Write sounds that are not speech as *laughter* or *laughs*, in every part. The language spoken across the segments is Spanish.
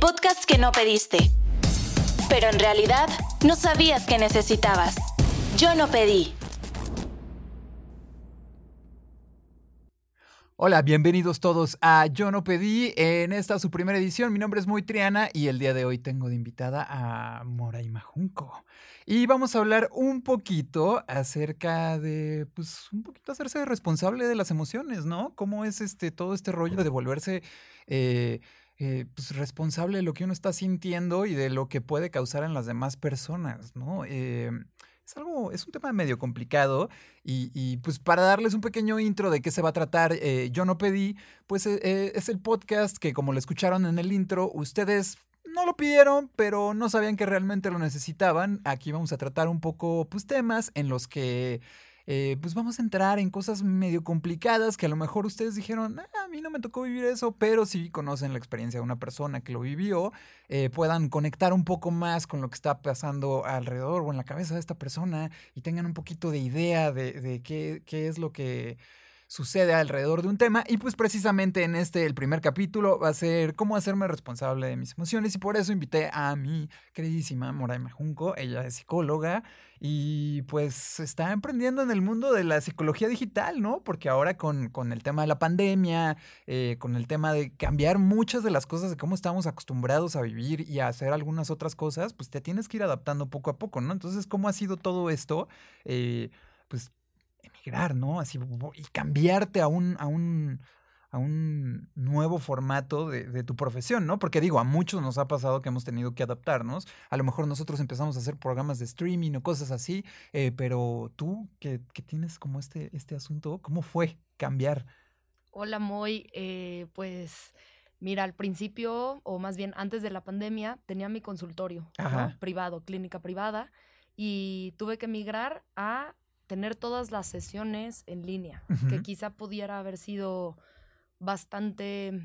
podcast que no pediste, pero en realidad no sabías que necesitabas. Yo no pedí. Hola, bienvenidos todos a Yo no pedí en esta su primera edición. Mi nombre es Muy Triana y el día de hoy tengo de invitada a Moray Majunco. Y vamos a hablar un poquito acerca de, pues, un poquito hacerse responsable de las emociones, ¿no? Cómo es este todo este rollo de volverse eh, eh, pues, responsable de lo que uno está sintiendo y de lo que puede causar en las demás personas, ¿no? Eh, es algo, es un tema medio complicado y, pues para darles un pequeño intro de qué se va a tratar, eh, yo no pedí, pues eh, es el podcast que como lo escucharon en el intro, ustedes no lo pidieron, pero no sabían que realmente lo necesitaban. Aquí vamos a tratar un poco, pues temas en los que eh, pues vamos a entrar en cosas medio complicadas que a lo mejor ustedes dijeron, ah, a mí no me tocó vivir eso, pero si conocen la experiencia de una persona que lo vivió, eh, puedan conectar un poco más con lo que está pasando alrededor o en la cabeza de esta persona y tengan un poquito de idea de, de qué, qué es lo que sucede alrededor de un tema y pues precisamente en este, el primer capítulo va a ser cómo hacerme responsable de mis emociones y por eso invité a mi queridísima Moraima Junco, ella es psicóloga y pues está emprendiendo en el mundo de la psicología digital, ¿no? Porque ahora con, con el tema de la pandemia, eh, con el tema de cambiar muchas de las cosas de cómo estamos acostumbrados a vivir y a hacer algunas otras cosas, pues te tienes que ir adaptando poco a poco, ¿no? Entonces, ¿cómo ha sido todo esto? Eh, pues emigrar, ¿no? Así, y cambiarte a un, a un, a un nuevo formato de, tu profesión, ¿no? Porque digo, a muchos nos ha pasado que hemos tenido que adaptarnos. A lo mejor nosotros empezamos a hacer programas de streaming o cosas así, eh, pero tú que, tienes como este, este asunto, ¿cómo fue cambiar? Hola, Moy. Eh, pues mira, al principio, o más bien antes de la pandemia, tenía mi consultorio privado, clínica privada, y tuve que migrar a tener todas las sesiones en línea, que quizá pudiera haber sido bastante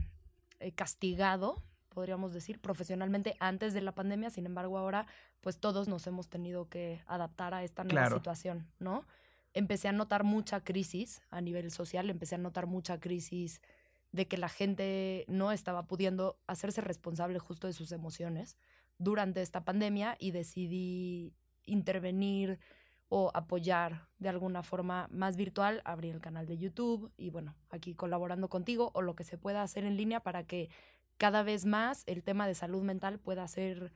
eh, castigado, podríamos decir, profesionalmente antes de la pandemia, sin embargo ahora pues todos nos hemos tenido que adaptar a esta nueva situación, ¿no? Empecé a notar mucha crisis a nivel social, empecé a notar mucha crisis de que la gente no estaba pudiendo hacerse responsable justo de sus emociones durante esta pandemia y decidí intervenir, o apoyar de alguna forma más virtual, abrir el canal de YouTube y bueno, aquí colaborando contigo o lo que se pueda hacer en línea para que cada vez más el tema de salud mental pueda ser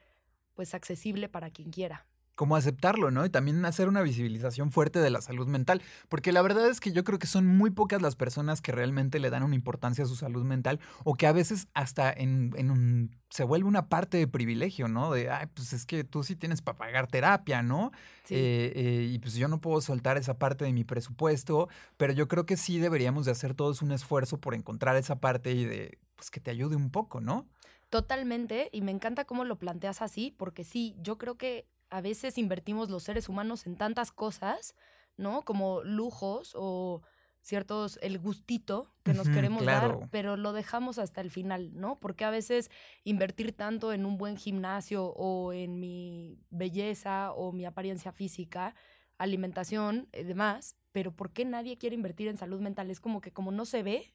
pues accesible para quien quiera cómo aceptarlo, ¿no? Y también hacer una visibilización fuerte de la salud mental, porque la verdad es que yo creo que son muy pocas las personas que realmente le dan una importancia a su salud mental o que a veces hasta en, un, se vuelve una parte de privilegio, ¿no? De, ay, pues es que tú sí tienes para pagar terapia, ¿no? Sí. Eh, eh, y pues yo no puedo soltar esa parte de mi presupuesto, pero yo creo que sí deberíamos de hacer todos un esfuerzo por encontrar esa parte y de, pues que te ayude un poco, ¿no? Totalmente, y me encanta cómo lo planteas así, porque sí, yo creo que a veces invertimos los seres humanos en tantas cosas, ¿no? Como lujos o ciertos, el gustito que nos queremos dar, pero lo dejamos hasta el final, ¿no? Porque a veces invertir tanto en un buen gimnasio o en mi belleza o mi apariencia física, alimentación y demás, pero ¿por qué nadie quiere invertir en salud mental? Es como que como no se ve,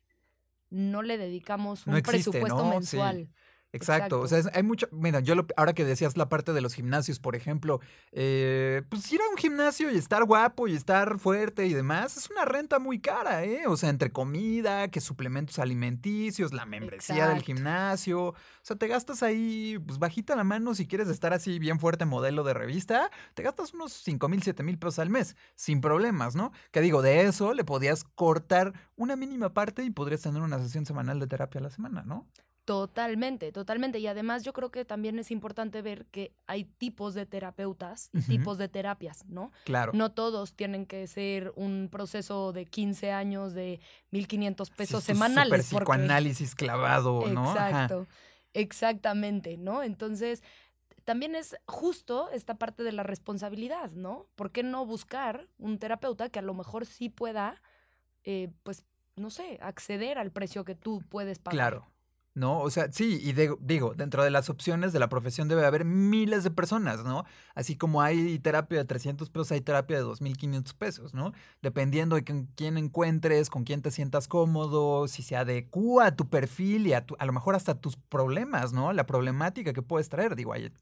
no le dedicamos un presupuesto mensual. Exacto. O sea, hay mucho. Mira, yo ahora que decías la parte de los gimnasios, por ejemplo, eh, pues ir a un gimnasio y estar guapo y estar fuerte y demás es una renta muy cara, ¿eh? O sea, entre comida, que suplementos alimenticios, la membresía del gimnasio. O sea, te gastas ahí, pues bajita la mano si quieres estar así bien fuerte modelo de revista, te gastas unos 5 mil, 7 mil pesos al mes, sin problemas, ¿no? Que digo, de eso le podías cortar una mínima parte y podrías tener una sesión semanal de terapia a la semana, ¿no? Totalmente, totalmente. Y además yo creo que también es importante ver que hay tipos de terapeutas y tipos de terapias, ¿no? Claro. No todos tienen que ser un proceso de 15 años de 1.500 pesos semanales. Super psicoanálisis clavado, ¿no? Exacto, exactamente, ¿no? Entonces, también es justo esta parte de la responsabilidad, ¿no? ¿Por qué no buscar un terapeuta que a lo mejor sí pueda, eh, pues, no sé, acceder al precio que tú puedes pagar? Claro. ¿No? O sea, sí, y digo, dentro de las opciones de la profesión debe haber miles de personas, ¿no? Así como hay terapia de 300 pesos, hay terapia de 2.500 pesos, ¿no? Dependiendo de quién encuentres, con quién te sientas cómodo, si se adecua a tu perfil y a, a lo mejor hasta tus problemas, ¿no? La problemática que puedes traer, digo, hay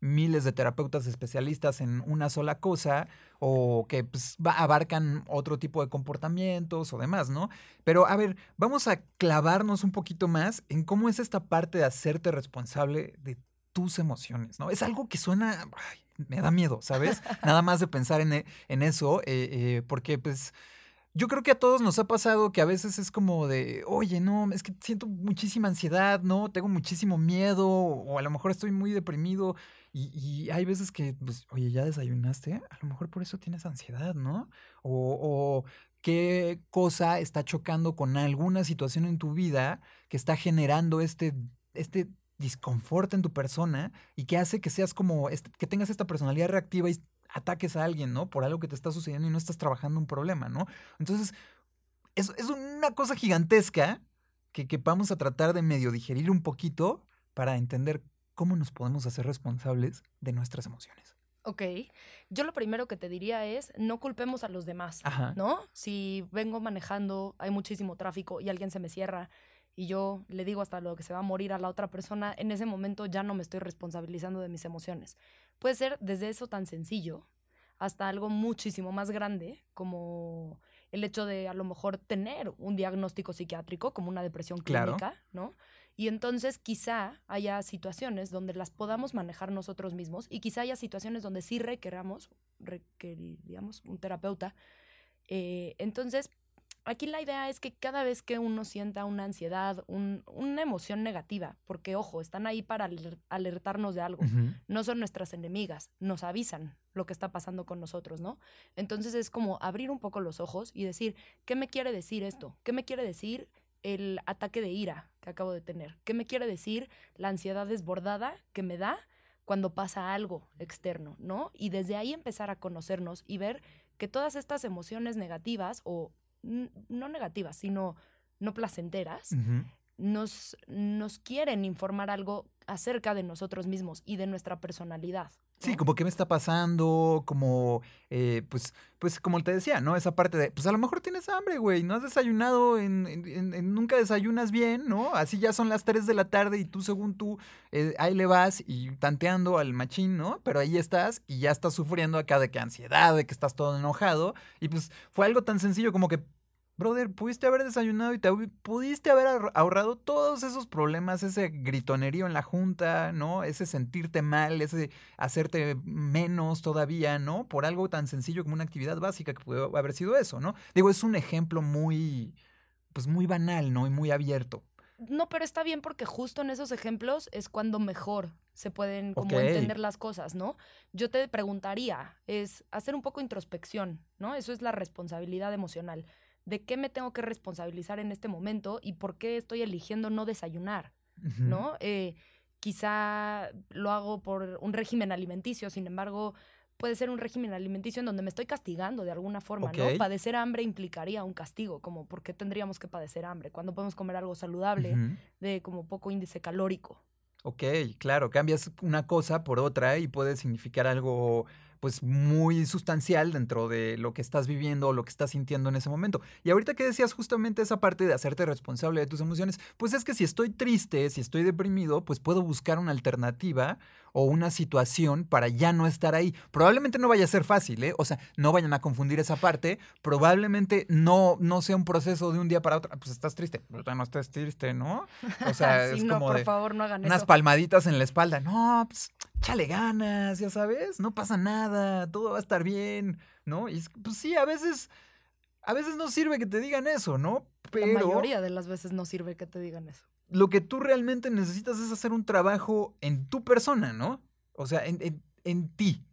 miles de terapeutas especialistas en una sola cosa o que pues, abarcan otro tipo de comportamientos o demás, ¿no? Pero a ver, vamos a clavarnos un poquito más en cómo es esta parte de hacerte responsable de tus emociones, ¿no? Es algo que suena, me da miedo, ¿sabes? *laughs* Nada más de pensar en, en eso, eh, eh, porque pues... Yo creo que a todos nos ha pasado que a veces es como de, oye, no, es que siento muchísima ansiedad, ¿no? Tengo muchísimo miedo, o a lo mejor estoy muy deprimido, y, hay veces que, pues, oye, ¿ya desayunaste? A lo mejor por eso tienes ansiedad, ¿no? O, qué cosa está chocando con alguna situación en tu vida que está generando este, este disconfort en tu persona y que hace que seas como, que tengas esta personalidad reactiva y ataques a alguien, ¿no? Por algo que te está sucediendo y no estás trabajando un problema, ¿no? Entonces, es, es una cosa gigantesca que, que vamos a tratar de medio digerir un poquito para entender ¿cómo nos podemos hacer responsables de nuestras emociones? Ok, yo lo primero que te diría es no culpemos a los demás, ¿no? Si vengo manejando, hay muchísimo tráfico y alguien se me cierra y yo le digo hasta lo que se va a morir a la otra persona, en ese momento ya no me estoy responsabilizando de mis emociones. Puede ser desde eso tan sencillo hasta algo muchísimo más grande como el hecho de a lo mejor tener un diagnóstico psiquiátrico como una depresión clínica, ¿no? Y entonces quizá haya situaciones donde las podamos manejar nosotros mismos y quizá haya situaciones donde sí requeramos, requeriríamos un terapeuta. Eh, entonces, aquí la idea es que cada vez que uno sienta una ansiedad, una emoción negativa, porque ojo, están ahí para alertarnos de algo, no son nuestras enemigas, nos avisan lo que está pasando con nosotros, ¿no? Entonces es como abrir un poco los ojos y decir, ¿qué me quiere decir esto? ¿Qué me quiere decir el ataque de ira que acabo de tener. ¿Qué me quiere decir la ansiedad desbordada que me da cuando pasa algo externo, ¿no? Y desde ahí empezar a conocernos y ver que todas estas emociones negativas o no negativas, sino no placenteras, nos, nos quieren informar algo acerca de nosotros mismos y de nuestra personalidad. Sí, como qué me está pasando, como, eh, pues, pues como te decía, ¿no? Esa parte de, pues a lo mejor tienes hambre, güey, no has desayunado, en, en, nunca desayunas bien, ¿no? Así ya son las 3 de la tarde y tú según tú, eh, ahí le vas y tanteando al machín, ¿no? Pero ahí estás y ya estás sufriendo acá de que ansiedad, de que estás todo enojado y pues fue algo tan sencillo como que brother, pudiste haber desayunado y te pudiste haber ahorrado todos esos problemas, ese gritonerío en la junta, ¿no? Ese sentirte mal, ese hacerte menos todavía, ¿no? Por algo tan sencillo como una actividad básica que puede haber sido eso, ¿no? Digo, es un ejemplo muy, pues muy banal, ¿no? Y muy abierto. No, pero está bien porque justo en esos ejemplos es cuando mejor se pueden como entender las cosas, ¿no? Yo te preguntaría, es hacer un poco introspección, ¿no? Eso es la responsabilidad emocional de qué me tengo que responsabilizar en este momento y por qué estoy eligiendo no desayunar, ¿no? Eh, quizá lo hago por un régimen alimenticio, sin embargo, puede ser un régimen alimenticio en donde me estoy castigando de alguna forma, ¿no? Padecer hambre implicaría un castigo, como ¿por qué tendríamos que padecer hambre? Cuando podemos comer algo saludable, de como poco índice calórico. Ok, claro, cambias una cosa por otra y puede significar algo pues muy sustancial dentro de lo que estás viviendo o lo que estás sintiendo en ese momento. Y ahorita que decías justamente esa parte de hacerte responsable de tus emociones, pues es que si estoy triste, si estoy deprimido, pues puedo buscar una alternativa o una situación para ya no estar ahí. Probablemente no vaya a ser fácil, ¿eh? O sea, no vayan a confundir esa parte. Probablemente no, no sea un proceso de un día para otro. Pues estás triste. no estés triste, ¿no? O sea, *laughs* es no, por favor, no hagan unas palmaditas en la espalda. No, pues chale ganas, ya sabes, no pasa nada, todo va a estar bien, ¿no? Y pues sí, a veces, a veces no sirve que te digan eso, ¿no? Pero... La mayoría de las veces no sirve que te digan eso. Lo que tú realmente necesitas es hacer un trabajo en tu persona, ¿no? O sea, en, en, ti.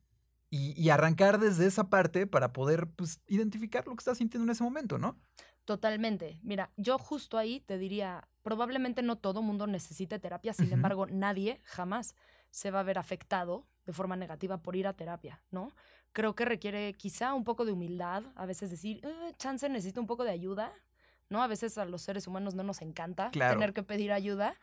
Y, y, arrancar desde esa parte para poder, pues, identificar lo que estás sintiendo en ese momento, ¿no? Totalmente. Mira, yo justo ahí te diría, probablemente no todo mundo necesite terapia, sin embargo, nadie jamás se va a ver afectado de forma negativa por ir a terapia, ¿no? Creo que requiere quizá un poco de humildad, a veces decir, eh, chance necesito un poco de ayuda, ¿no? A veces a los seres humanos no nos encanta tener que pedir ayuda,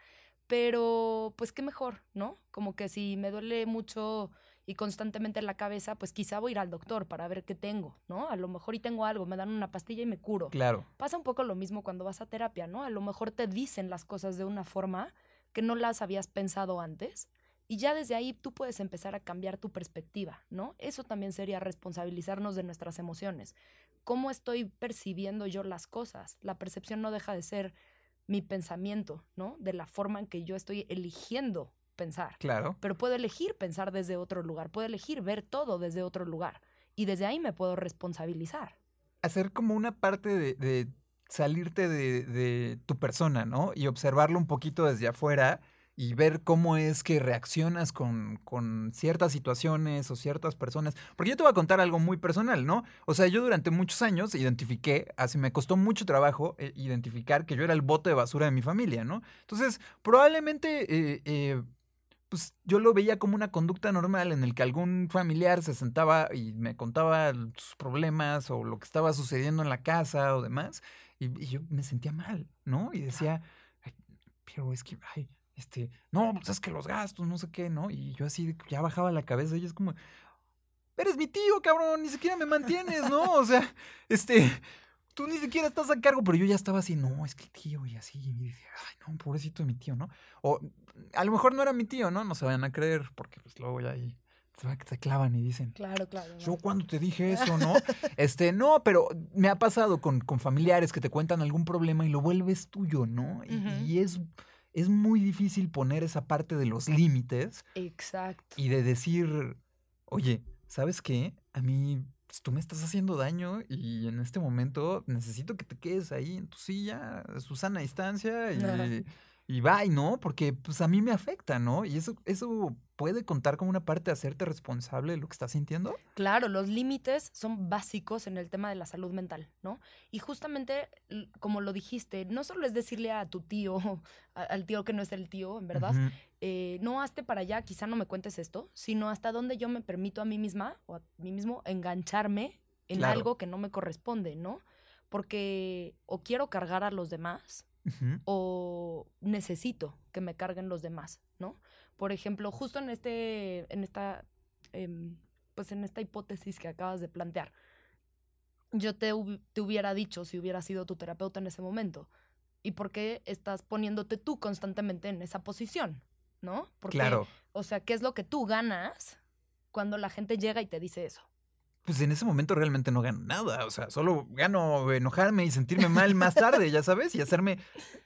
Pero, pues qué mejor, ¿no? Como que si me duele mucho y constantemente en la cabeza, pues quizá voy a ir al doctor para ver qué tengo, ¿no? A lo mejor y tengo algo, me dan una pastilla y me curo. Claro. Pasa un poco lo mismo cuando vas a terapia, ¿no? A lo mejor te dicen las cosas de una forma que no las habías pensado antes y ya desde ahí tú puedes empezar a cambiar tu perspectiva, ¿no? Eso también sería responsabilizarnos de nuestras emociones. ¿Cómo estoy percibiendo yo las cosas? La percepción no deja de ser mi pensamiento, ¿no? De la forma en que yo estoy eligiendo pensar. Claro. Pero puedo elegir pensar desde otro lugar, puedo elegir ver todo desde otro lugar. Y desde ahí me puedo responsabilizar. Hacer como una parte de, salirte de, de, tu persona, ¿no? Y observarlo un poquito desde afuera y ver cómo es que reaccionas con, con, ciertas situaciones o ciertas personas. Porque yo te voy a contar algo muy personal, ¿no? O sea, yo durante muchos años identifiqué, así me costó mucho trabajo eh, identificar que yo era el bote de basura de mi familia, ¿no? Entonces, probablemente... Eh, eh, pues yo lo veía como una conducta normal en el que algún familiar se sentaba y me contaba sus problemas o lo que estaba sucediendo en la casa o demás, y, yo me sentía mal, ¿no? Y decía, pero es que, ay, este, no, pues es que los gastos, no sé qué, ¿no? Y yo así ya bajaba la cabeza y es como, eres mi tío, cabrón, ni siquiera me mantienes, ¿no? O sea, *laughs* este, tú ni siquiera estás a cargo, pero yo ya estaba así, no, es que el tío y así, y dije, ay, no, pobrecito de mi tío, ¿no? O a lo mejor no era mi tío, ¿no? No se vayan a creer, porque pues luego ya ahí se clavan y dicen, claro, claro. Yo cuando te dije eso, ¿no? *laughs* este, no, pero me ha pasado con, con, familiares que te cuentan algún problema y lo vuelves tuyo, ¿no? Y, es, es muy difícil poner esa parte de los límites. Exacto. Y de decir, oye, ¿sabes qué? A mí pues, tú me estás haciendo daño y en este momento necesito que te quedes ahí en tu silla, a su sana distancia y, y bye, ¿no? Porque pues a mí me afecta, ¿no? Y eso, eso puede contar como una parte de hacerte responsable de lo que estás sintiendo. Claro, los límites son básicos en el tema de la salud mental, ¿no? Y justamente, como lo dijiste, no solo es decirle a tu tío, *laughs* al tío que no es el tío, en verdad, eh, no hazte para allá, quizá no me cuentes esto, sino hasta dónde yo me permito a mí misma o a mí mismo engancharme en algo que no me corresponde, ¿no? Porque o quiero cargar a los demás o necesito que me carguen los demás, ¿no? Por ejemplo, justo en este, en esta, em, pues en esta hipótesis que acabas de plantear, yo te, te hubiera dicho si hubiera sido tu terapeuta en ese momento, ¿y por qué estás poniéndote tú constantemente en esa posición? ¿No? Porque, claro. O sea, ¿qué es lo que tú ganas cuando la gente llega y te dice eso? Pues en ese momento realmente no gano nada. O sea, solo gano enojarme y sentirme mal más tarde, ya sabes, y hacerme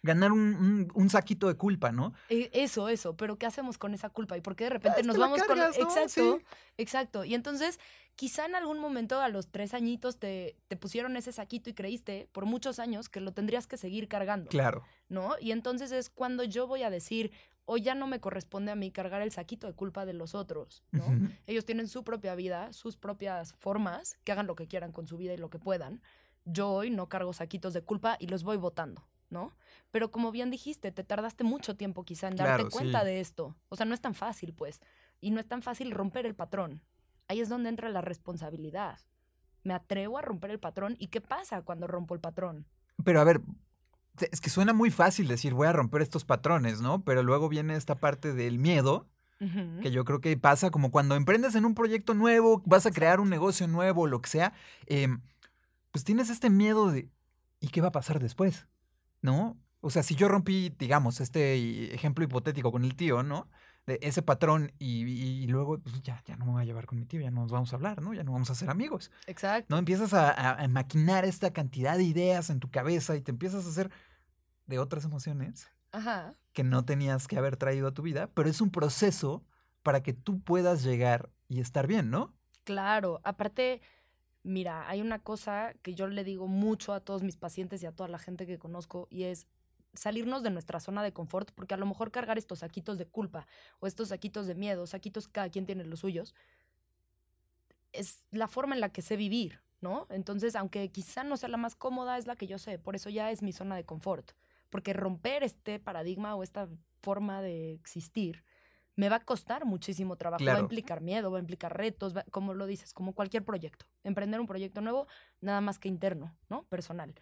ganar un, saquito de culpa, ¿no? E, eso, eso. Pero ¿qué hacemos con esa culpa? ¿Y por qué de repente nos vamos con. Exacto, exacto. Y entonces, quizá en algún momento a los tres añitos te, te pusieron ese saquito y creíste por muchos años que lo tendrías que seguir cargando. Claro. ¿No? Y entonces es cuando yo voy a decir, o ya no me corresponde a mí cargar el saquito de culpa de los otros, ¿no? Ellos tienen su propia vida, sus propias formas, que hagan lo que quieran con su vida y lo que puedan. Yo hoy no cargo saquitos de culpa y los voy votando, ¿no? Pero como bien dijiste, te tardaste mucho tiempo quizá en darte cuenta de esto. O sea, no es tan fácil, pues. Y no es tan fácil romper el patrón. Ahí es donde entra la responsabilidad. Me atrevo a romper el patrón y ¿qué pasa cuando rompo el patrón? Pero a ver, es que suena muy fácil decir voy a romper estos patrones, ¿no? Pero luego viene esta parte del miedo, que yo creo que pasa como cuando emprendes en un proyecto nuevo, vas a crear un negocio nuevo, lo que sea, em, pues tienes este miedo de, ¿y qué va a pasar después? ¿No? O sea, si yo rompí, digamos, este ejemplo hipotético con el tío, ¿no? De ese patrón y, luego pues, ya, ya no me voy a llevar con mi tío, ya no nos vamos a hablar, ¿no? Ya no vamos a ser amigos. Exacto. ¿No? Empiezas a, maquinar esta cantidad de ideas en tu cabeza y te empiezas a hacer de otras emociones que no tenías que haber traído a tu vida, pero es un proceso para que tú puedas llegar y estar bien, ¿no? Claro, aparte, mira, hay una cosa que yo le digo mucho a todos mis pacientes y a toda la gente que conozco y es salirnos de nuestra zona de confort, porque a lo mejor cargar estos saquitos de culpa o estos saquitos de miedo, saquitos cada quien tiene los suyos, es la forma en la que sé vivir, ¿no? Entonces, aunque quizá no sea la más cómoda, es la que yo sé, por eso ya es mi zona de confort, porque romper este paradigma o esta forma de existir me va a costar muchísimo trabajo, va a implicar miedo, va a implicar retos, como lo dices, como cualquier proyecto. Emprender un proyecto nuevo, nada más que interno, ¿no? Personal.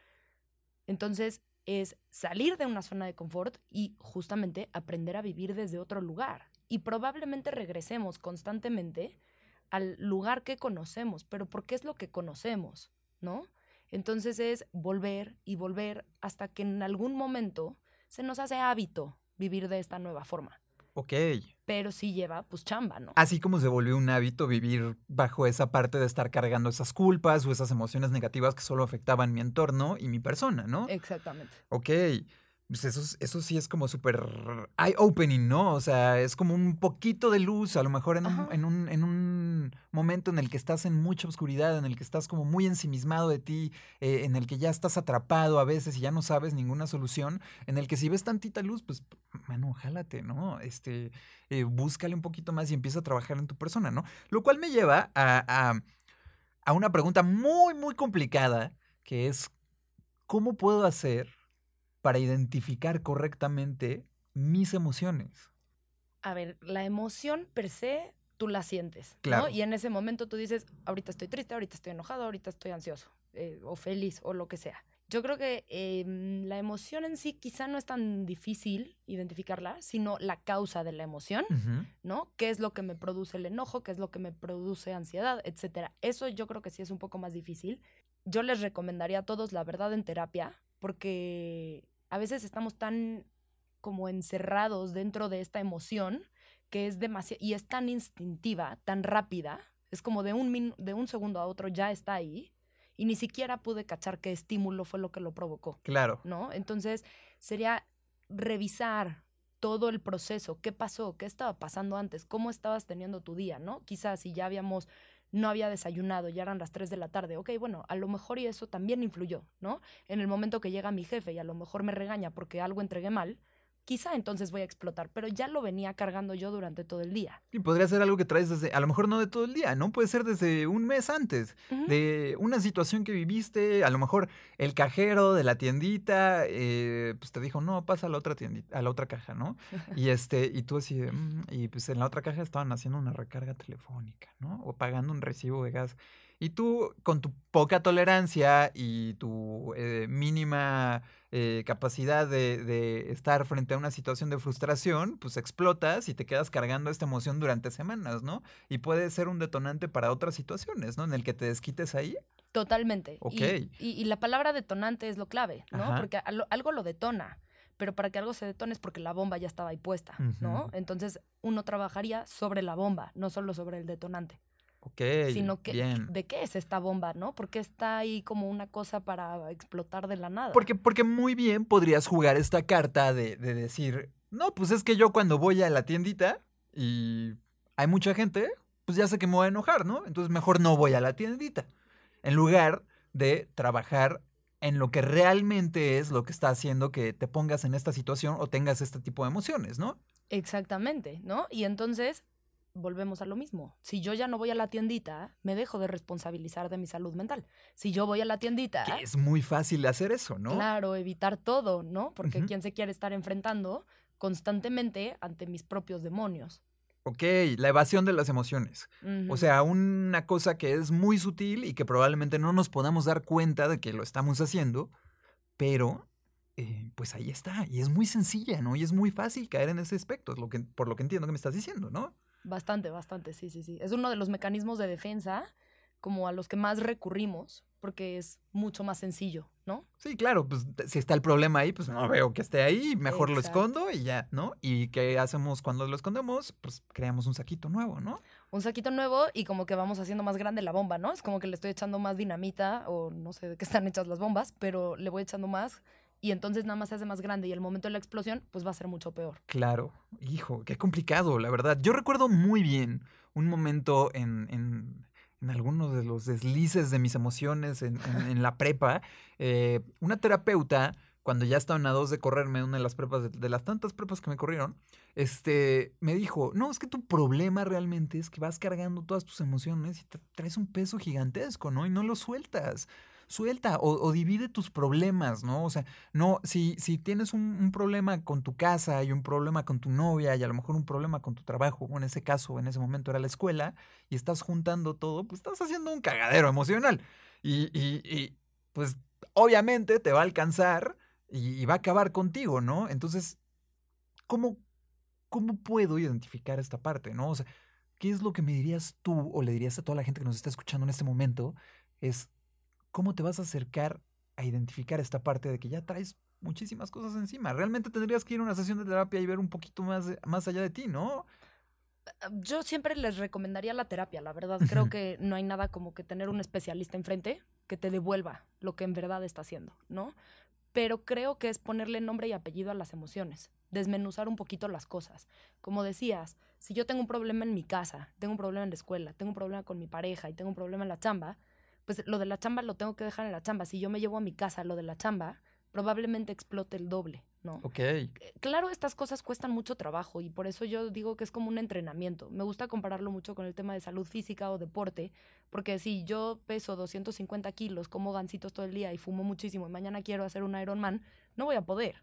Entonces, es salir de una zona de confort y justamente aprender a vivir desde otro lugar. Y probablemente regresemos constantemente al lugar que conocemos, pero porque es lo que conocemos, ¿no? Entonces es volver y volver hasta que en algún momento se nos hace hábito vivir de esta nueva forma. Ok. Pero sí lleva, pues, chamba, ¿no? Así como se volvió un hábito vivir bajo esa parte de estar cargando esas culpas o esas emociones negativas que solo afectaban mi entorno y mi persona, ¿no? Exactamente. Ok. Pues eso, eso sí es como súper eye-opening, ¿no? O sea, es como un poquito de luz, a lo mejor en un, en un, en, un, momento en el que estás en mucha oscuridad, en el que estás como muy ensimismado de ti, eh, en el que ya estás atrapado a veces y ya no sabes ninguna solución, en el que si ves tantita luz, pues, mano, jálate, ¿no? Este, eh, búscale un poquito más y empieza a trabajar en tu persona, ¿no? Lo cual me lleva a, a, a una pregunta muy, muy complicada, que es, ¿cómo puedo hacer para identificar correctamente mis emociones? A ver, la emoción per se tú la sientes, claro. ¿no? Y en ese momento tú dices, ahorita estoy triste, ahorita estoy enojado, ahorita estoy ansioso, eh, o feliz, o lo que sea. Yo creo que eh, la emoción en sí quizá no es tan difícil identificarla, sino la causa de la emoción, uh -huh. ¿no? ¿Qué es lo que me produce el enojo? ¿Qué es lo que me produce ansiedad? Etcétera. Eso yo creo que sí es un poco más difícil. Yo les recomendaría a todos la verdad en terapia, porque a veces estamos tan como encerrados dentro de esta emoción que es demasiado y es tan instintiva, tan rápida, es como de un, de un segundo a otro ya está ahí y ni siquiera pude cachar qué estímulo fue lo que lo provocó. Claro. ¿No? Entonces sería revisar todo el proceso, qué pasó, qué estaba pasando antes, cómo estabas teniendo tu día, ¿no? Quizás si ya habíamos no había desayunado, ya eran las 3 de la tarde. Ok, bueno, a lo mejor y eso también influyó, ¿no? En el momento que llega mi jefe y a lo mejor me regaña porque algo entregué mal, quizá entonces voy a explotar, pero ya lo venía cargando yo durante todo el día. Y podría ser algo que traes desde, a lo mejor no de todo el día, ¿no? Puede ser desde un mes antes, uh -huh. de una situación que viviste, a lo mejor el cajero de la tiendita, eh, pues te dijo, no, pasa a la otra tiendita, a la otra caja, ¿no? *laughs* y este, y tú así, mmm, y pues en la otra caja estaban haciendo una recarga telefónica, ¿no? O pagando un recibo de gas. Y tú, con tu poca tolerancia y tu eh, mínima eh, capacidad de, de, estar frente a una situación de frustración, pues explotas y te quedas cargando esta emoción durante semanas, ¿no? Y puede ser un detonante para otras situaciones, ¿no? En el que te desquites ahí. Totalmente. Ok. Y, y, y la palabra detonante es lo clave, ¿no? Ajá. Porque algo lo detona pero para que algo se detone es porque la bomba ya estaba ahí puesta, uh -huh. ¿no? Entonces uno trabajaría sobre la bomba, no solo sobre el detonante. Ok, sino que bien. de qué es esta bomba, ¿no? Porque está ahí como una cosa para explotar de la nada. Porque, porque muy bien podrías jugar esta carta de, de decir, no, pues es que yo cuando voy a la tiendita y hay mucha gente, pues ya sé que me voy a enojar, ¿no? Entonces mejor no voy a la tiendita. En lugar de trabajar en lo que realmente es lo que está haciendo que te pongas en esta situación o tengas este tipo de emociones, ¿no? Exactamente, ¿no? Y entonces volvemos a lo mismo. Si yo ya no voy a la tiendita, me dejo de responsabilizar de mi salud mental. Si yo voy a la tiendita... Que es muy fácil hacer eso, ¿no? Claro, evitar todo, ¿no? Porque uh -huh. ¿quién se quiere estar enfrentando constantemente ante mis propios demonios? Ok, la evasión de las emociones. Uh -huh. O sea, una cosa que es muy sutil y que probablemente no nos podamos dar cuenta de que lo estamos haciendo, pero eh, pues ahí está. Y es muy sencilla, ¿no? Y es muy fácil caer en ese aspecto, es lo que, por lo que entiendo que me estás diciendo, ¿no? Bastante, bastante, sí, sí, sí. Es uno de los mecanismos de defensa como a los que más recurrimos porque es mucho más sencillo, ¿no? Sí, claro, pues si está el problema ahí, pues no veo que esté ahí, mejor Exacto. lo escondo y ya, ¿no? ¿Y qué hacemos cuando lo escondemos? Pues creamos un saquito nuevo, ¿no? Un saquito nuevo y como que vamos haciendo más grande la bomba, ¿no? Es como que le estoy echando más dinamita o no sé de qué están hechas las bombas, pero le voy echando más y entonces nada más se hace más grande y el momento de la explosión pues va a ser mucho peor. Claro, hijo, qué complicado, la verdad. Yo recuerdo muy bien un momento en, en, en algunos de los deslices de mis emociones en la prepa, *laughs* eh, una terapeuta, cuando ya estaban a dos de correrme una de las prepas, de, de, las tantas prepas que me corrieron, este, me dijo, no, es que tu problema realmente es que vas cargando todas tus emociones y te traes un peso gigantesco, ¿no? Y no lo sueltas suelta o, divide tus problemas, ¿no? O sea, no, si, si tienes un, problema con tu casa y un problema con tu novia y a lo mejor un problema con tu trabajo, o en ese caso, en ese momento era la escuela, y estás juntando todo, pues estás haciendo un cagadero emocional. Y, y, y pues obviamente te va a alcanzar y, va a acabar contigo, ¿no? Entonces, ¿cómo, ¿cómo puedo identificar esta parte, ¿no? O sea, ¿qué es lo que me dirías tú o le dirías a toda la gente que nos está escuchando en este momento? Es, ¿cómo te vas a acercar a identificar esta parte de que ya traes muchísimas cosas encima? Realmente tendrías que ir a una sesión de terapia y ver un poquito más, más allá de ti, ¿no? Ah, yo siempre les recomendaría la terapia, la verdad. Creo que no hay nada como que tener un especialista enfrente que te devuelva lo que en verdad está haciendo, ¿no? Pero creo que es ponerle nombre y apellido a las emociones, desmenuzar un poquito las cosas. Como decías, si yo tengo un problema en mi casa, tengo un problema en la escuela, tengo un problema con mi pareja y tengo un problema en la chamba, pues lo de la chamba lo tengo que dejar en la chamba. Si yo me llevo a mi casa lo de la chamba, probablemente explote el doble, ¿no? Ok. Eh, claro, estas cosas cuestan mucho trabajo y por eso yo digo que es como un entrenamiento. Me gusta compararlo mucho con el tema de salud física o deporte, porque si yo peso 250 kilos, como gancitos todo el día y fumo muchísimo y mañana quiero hacer un Ironman, no voy a poder.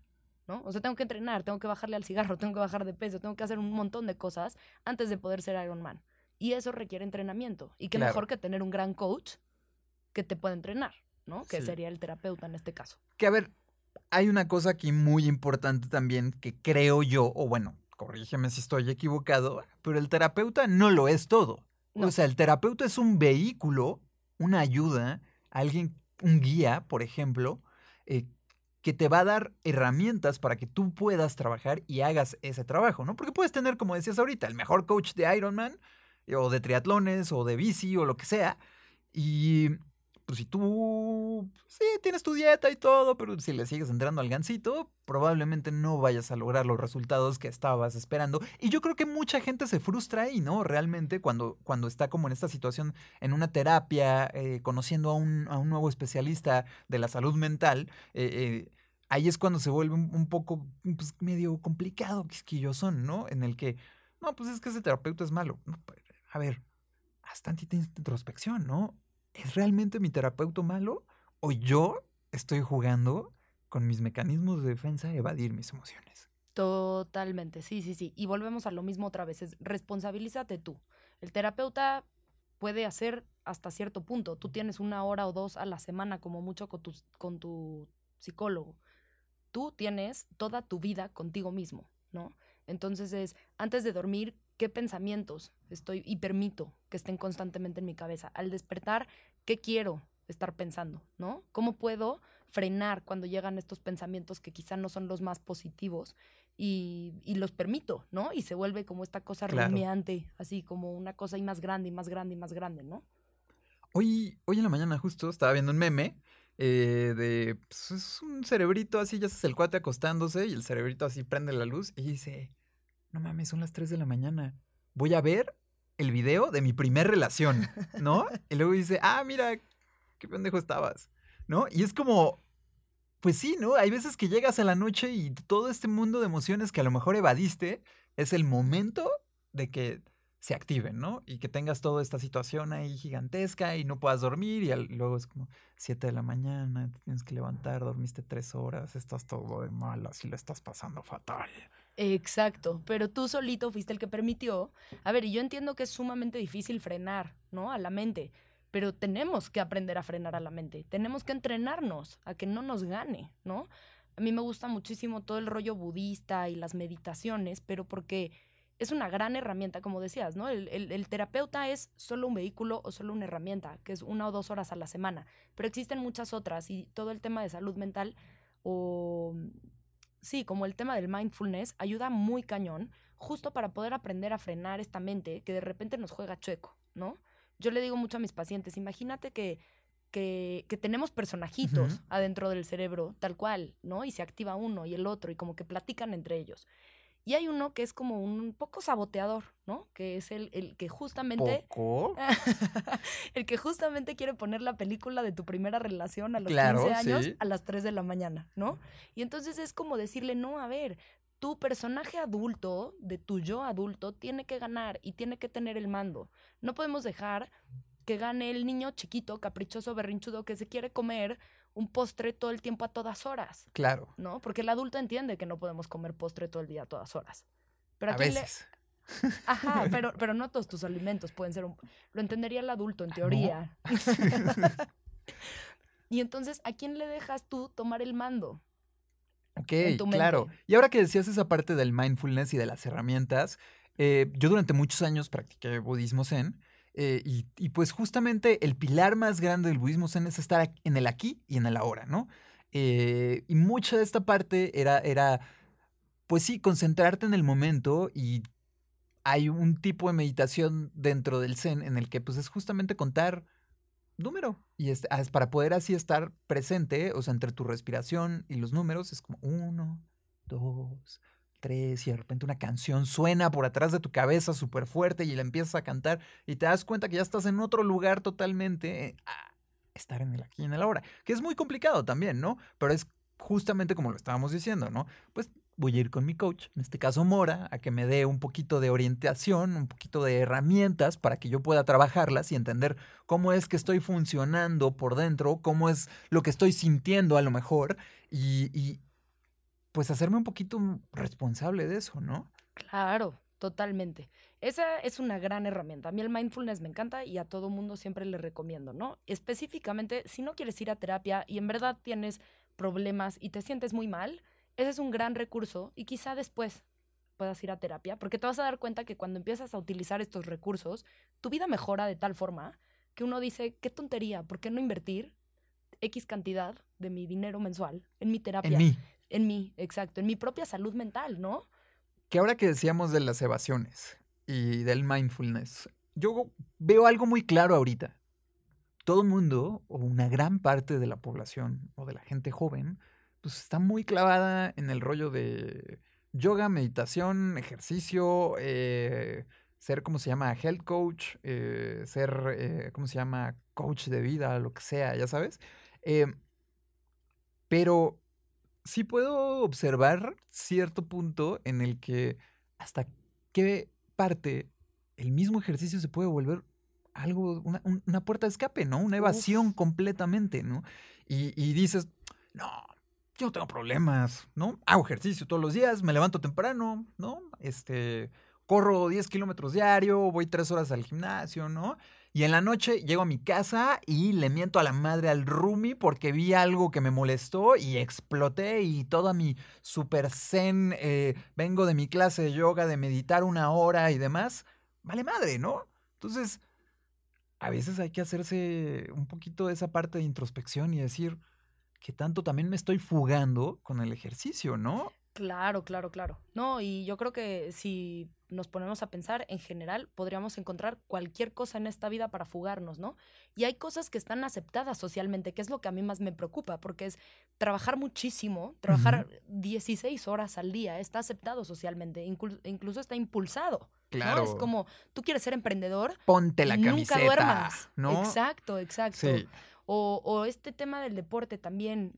¿no? O sea, tengo que entrenar, tengo que bajarle al cigarro, *laughs* tengo que bajar de peso, tengo que hacer un montón de cosas antes de poder ser Ironman. Y eso requiere entrenamiento. Y qué mejor que tener un gran coach que te pueda entrenar. ¿no? Que sería el terapeuta en este caso. Que a ver, hay una cosa aquí muy importante también que creo yo, o bueno, corrígeme si estoy equivocado, pero el terapeuta no lo es todo. O sea, el terapeuta es un vehículo, una ayuda, alguien, un guía, por ejemplo, eh, que te va a dar herramientas para que tú puedas trabajar y hagas ese trabajo, ¿no? Porque puedes tener, como decías ahorita, el mejor coach de Ironman, o de triatlones, o de bici, o lo que sea, y pues si tú, sí, tienes tu dieta y todo, pero si le sigues entrando al gancito, probablemente no vayas a lograr los resultados que estabas esperando. Y yo creo que mucha gente se frustra ahí, ¿no? Realmente cuando, cuando está como en esta situación, en una terapia, eh, conociendo a un, a un, nuevo especialista de la salud mental, eh, eh, ahí es cuando se vuelve un, poco, pues, medio complicado, quisquillosón, ¿no? En el que, no, pues es que ese terapeuta es malo. Pues, a ver, haz tantita introspección, ¿no? ¿Es realmente mi terapeuta malo? ¿O yo estoy jugando con mis mecanismos de defensa a evadir mis emociones? Totalmente, sí, sí, sí. Y volvemos a lo mismo otra vez, es responsabilízate tú. El terapeuta puede hacer hasta cierto punto. Tú tienes una hora o dos a la semana como mucho con tu, con tu psicólogo. Tú tienes toda tu vida contigo mismo, ¿no? Entonces es, antes de dormir, qué pensamientos estoy y permito que estén constantemente en mi cabeza. Al despertar, ¿qué quiero estar pensando? ¿No? ¿Cómo puedo frenar cuando llegan estos pensamientos que quizá no son los más positivos y, los permito, ¿no? Y se vuelve como esta cosa rumiante, así como una cosa y más grande y más grande y más grande, ¿no? Hoy, hoy en la mañana justo estaba viendo un meme eh, de pues, es un cerebrito así, ya se el cuate acostándose y el cerebrito así prende la luz y dice, no mames, son las 3 de la mañana. Voy a ver el video de mi primer relación, ¿no? *laughs* y luego dice, ah, mira, qué pendejo estabas, ¿no? Y es como, pues sí, ¿no? Hay veces que llegas a la noche y todo este mundo de emociones que a lo mejor evadiste es el momento de que se activen, ¿no? Y que tengas toda esta situación ahí gigantesca y no puedas dormir y luego es como 7 de la mañana, te tienes que levantar, dormiste tres horas, estás todo de malas y lo estás pasando fatal. Exacto, pero tú solito fuiste el que permitió. A ver, y yo entiendo que es sumamente difícil frenar, ¿no? A la mente, pero tenemos que aprender a frenar a la mente, tenemos que entrenarnos a que no nos gane, ¿no? A mí me gusta muchísimo todo el rollo budista y las meditaciones, pero porque es una gran herramienta, como decías, ¿no? El, el, terapeuta es solo un vehículo o solo una herramienta, que es una o dos horas a la semana, pero existen muchas otras y todo el tema de salud mental o sí, como el tema del mindfulness, ayuda muy cañón, justo para poder aprender a frenar esta mente que de repente nos juega chueco, ¿no? Yo le digo mucho a mis pacientes, imagínate que, que, tenemos personajitos adentro del cerebro, tal cual, ¿no? Y se activa uno y el otro y como que platican entre ellos. Y hay uno que es como un poco saboteador, ¿no? Que es el, el que justamente. ¿Poco? *laughs* el que justamente quiere poner la película de tu primera relación a los 15 años a las 3 de la mañana, ¿no? Y entonces es como decirle, no, a ver, tu personaje adulto, de tu yo adulto, tiene que ganar y tiene que tener el mando. No podemos dejar que gane el niño chiquito, caprichoso, berrinchudo, que se quiere comer un postre todo el tiempo a todas horas. Claro. ¿No? Porque el adulto entiende que no podemos comer postre todo el día a todas horas. Pero a veces. Ajá, *laughs* pero, pero no todos tus alimentos pueden ser un... Lo entendería el adulto en ah, teoría. *laughs* *laughs* y entonces, ¿a quién le dejas tú tomar el mando? Ok, claro. Y ahora que decías esa parte del mindfulness y de las herramientas, eh, yo durante muchos años practiqué budismo zen. Eh, y, pues justamente el pilar más grande del budismo zen es estar en el aquí y en el ahora, ¿no? Eh, y mucha de esta parte era, era, pues sí, concentrarte en el momento y hay un tipo de meditación dentro del zen en el que pues es justamente contar número. Y es, para poder así estar presente, o sea, entre tu respiración y los números, es como uno, dos, tres, y de repente una canción suena por atrás de tu cabeza súper fuerte y la empiezas a cantar y te das cuenta que ya estás en otro lugar totalmente. a estar en el aquí y en el ahora, que es muy complicado también, ¿no? Pero es justamente como lo estábamos diciendo, ¿no? Pues voy a ir con mi coach, en este caso Mora, a que me dé un poquito de orientación, un poquito de herramientas para que yo pueda trabajarlas y entender cómo es que estoy funcionando por dentro, cómo es lo que estoy sintiendo a lo mejor y, y pues hacerme un poquito responsable de eso, ¿no? Claro, totalmente. Esa es una gran herramienta. A mí el mindfulness me encanta y a todo mundo siempre le recomiendo, ¿no? Específicamente, si no quieres ir a terapia y en verdad tienes problemas y te sientes muy mal, ese es un gran recurso y quizá después puedas ir a terapia, porque te vas a dar cuenta que cuando empiezas a utilizar estos recursos, tu vida mejora de tal forma que uno dice, qué tontería, ¿por qué no invertir X cantidad de mi dinero mensual en mi terapia? En mí. En mí, exacto, en mi propia salud mental, ¿no? Que ahora que decíamos de las evasiones y del mindfulness, yo veo algo muy claro ahorita. Todo el mundo, o una gran parte de la población, o de la gente joven, pues está muy clavada en el rollo de yoga, meditación, ejercicio, eh, ser, ¿cómo se llama? Health coach, eh, ser, eh, ¿cómo se llama? Coach de vida, lo que sea, ya sabes. pero sí puedo observar cierto punto en el que hasta qué parte el mismo ejercicio se puede volver algo, una, puerta de escape, ¿no? Una evasión completamente, ¿no? Y, y dices, no, yo no tengo problemas, ¿no? Hago ejercicio todos los días, me levanto temprano, ¿no? Este, corro 10 kilómetros diario, voy 3 horas al gimnasio, ¿no? Y en la noche llego a mi casa y le miento a la madre al roomie porque vi algo que me molestó y exploté y toda mi super zen, eh, vengo de mi clase de yoga, de meditar una hora y demás, vale madre, ¿no? Entonces, a veces hay que hacerse un poquito de esa parte de introspección y decir, que tanto también me estoy fugando con el ejercicio, ¿no? Claro, claro, claro. No, y yo creo que si nos ponemos a pensar, en general podríamos encontrar cualquier cosa en esta vida para fugarnos, ¿no? Y hay cosas que están aceptadas socialmente, que es lo que a mí más me preocupa, porque es trabajar muchísimo, trabajar 16 horas al día, está aceptado socialmente, incluso está impulsado. Claro. Es como, tú quieres ser emprendedor. Ponte la camiseta. Nunca duermas. ¿no? Exacto, exacto. Sí. O, este tema del deporte también,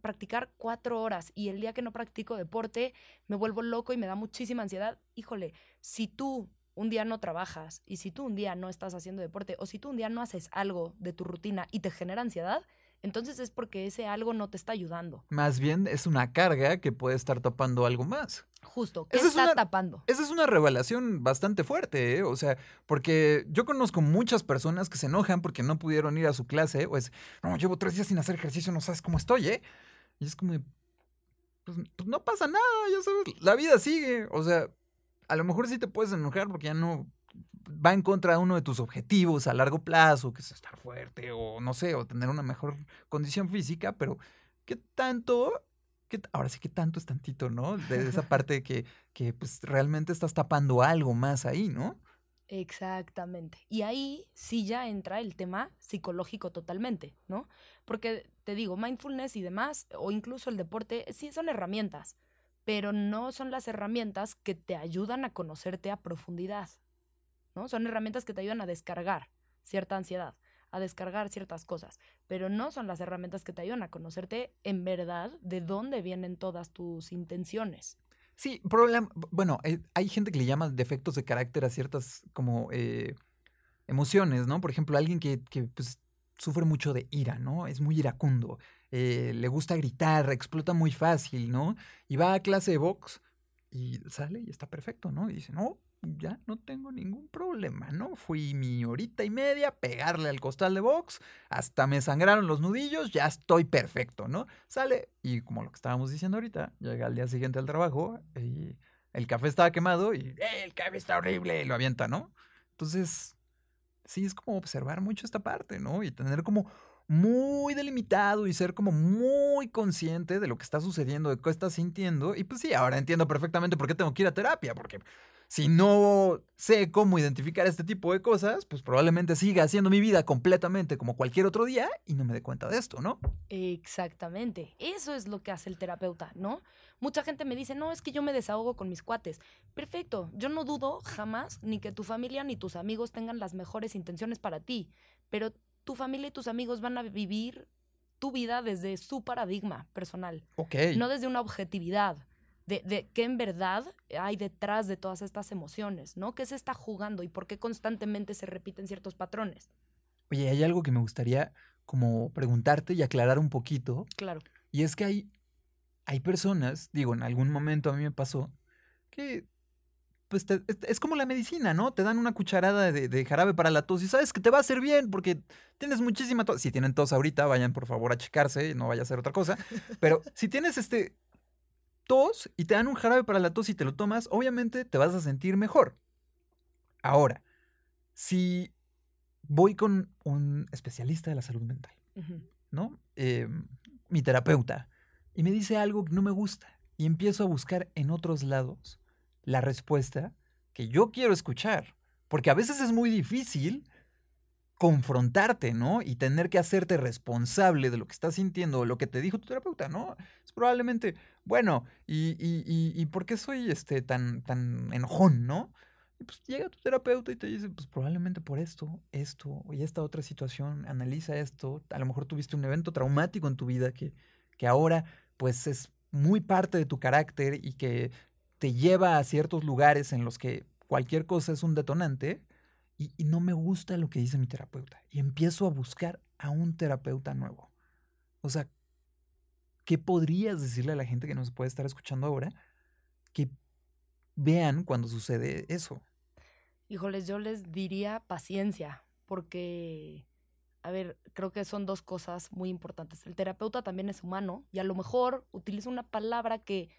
practicar cuatro horas y el día que no practico deporte me vuelvo loco y me da muchísima ansiedad. Híjole, si tú un día no trabajas y si tú un día no estás haciendo deporte o si tú un día no haces algo de tu rutina y te genera ansiedad, entonces es porque ese algo no te está ayudando. Más bien es una carga que puede estar tapando algo más. Justo, ¿qué está tapando? Esa es una revelación bastante fuerte, ¿eh? O sea, porque yo conozco muchas personas que se enojan porque no pudieron ir a su clase, o es, no, llevo tres días sin hacer ejercicio, no sabes cómo estoy, ¿eh? Y es como, pues, pues no pasa nada, ya sabes, la vida sigue. O sea, a lo mejor sí te puedes enojar porque ya no va en contra de uno de tus objetivos a largo plazo, que es estar fuerte o no sé, o tener una mejor condición física, pero ¿qué tanto? Qué, ahora sí que tanto es tantito, ¿no? De esa *laughs* parte que, que pues realmente estás tapando algo más ahí, ¿no? Exactamente. Y ahí sí ya entra el tema psicológico totalmente, ¿no? Porque te digo, mindfulness y demás, o incluso el deporte, sí son herramientas, pero no son las herramientas que te ayudan a conocerte a profundidad. ¿No? Son herramientas que te ayudan a descargar cierta ansiedad, a descargar ciertas cosas, pero no son las herramientas que te ayudan a conocerte en verdad de dónde vienen todas tus intenciones. Sí, problema, bueno, eh, hay gente que le llama defectos de carácter a ciertas como eh, emociones, ¿no? Por ejemplo, alguien que, pues, sufre mucho de ira, ¿no? Es muy iracundo, eh, le gusta gritar, explota muy fácil, ¿no? Y va a clase de box y sale y está perfecto, ¿no? Y dice, no, ya no tengo ningún problema, ¿no? Fui mi horita y media, pegarle al costal de box, hasta me sangraron los nudillos, ya estoy perfecto, ¿no? Sale y como lo que estábamos diciendo ahorita, llega al día siguiente al trabajo y el café estaba quemado y ¡Eh, el café está horrible, y lo avienta, ¿no? Entonces, sí, es como observar mucho esta parte, ¿no? Y tener como muy delimitado y ser como muy consciente de lo que está sucediendo, de qué estás sintiendo. Y pues sí, ahora entiendo perfectamente por qué tengo que ir a terapia, porque si no sé cómo identificar este tipo de cosas, pues probablemente siga haciendo mi vida completamente como cualquier otro día y no me dé cuenta de esto, ¿no? Exactamente. Eso es lo que hace el terapeuta, ¿no? Mucha gente me dice, no, es que yo me desahogo con mis cuates. Perfecto, yo no dudo jamás ni que tu familia ni tus amigos tengan las mejores intenciones para ti, pero tu familia y tus amigos van a vivir tu vida desde su paradigma personal. Ok. No desde una objetividad. De, de, qué en verdad hay detrás de todas estas emociones, ¿no? ¿Qué se está jugando y por qué constantemente se repiten ciertos patrones? Oye, hay algo que me gustaría como preguntarte y aclarar un poquito. Claro. Y es que hay, hay personas, digo, en algún momento a mí me pasó, que pues es, como la medicina, ¿no? Te dan una cucharada de, jarabe para la tos y sabes que te va a hacer bien porque tienes muchísima tos. Si tienen tos ahorita, vayan por favor a checarse, no vaya a ser otra cosa. Pero si tienes este tos y te dan un jarabe para la tos y te lo tomas, obviamente te vas a sentir mejor. Ahora, si voy con un especialista de la salud mental, ¿no? Em, mi terapeuta, y me dice algo que no me gusta y empiezo a buscar en otros lados la respuesta que yo quiero escuchar. Porque a veces es muy difícil confrontarte, ¿no? Y tener que hacerte responsable de lo que estás sintiendo o lo que te dijo tu terapeuta, ¿no? Es probablemente, bueno, ¿y, y, por qué soy este, tan, tan enojón, ¿no? Y pues llega tu terapeuta y te dice, pues probablemente por esto, esto y esta otra situación, analiza esto, a lo mejor tuviste un evento traumático en tu vida que, que ahora pues es muy parte de tu carácter y que te lleva a ciertos lugares en los que cualquier cosa es un detonante y, no me gusta lo que dice mi terapeuta. Y empiezo a buscar a un terapeuta nuevo. O sea, ¿qué podrías decirle a la gente que nos puede estar escuchando ahora que vean cuando sucede eso? Híjoles, yo les diría paciencia, porque, a ver, creo que son dos cosas muy importantes. El terapeuta también es humano y a lo mejor utiliza una palabra que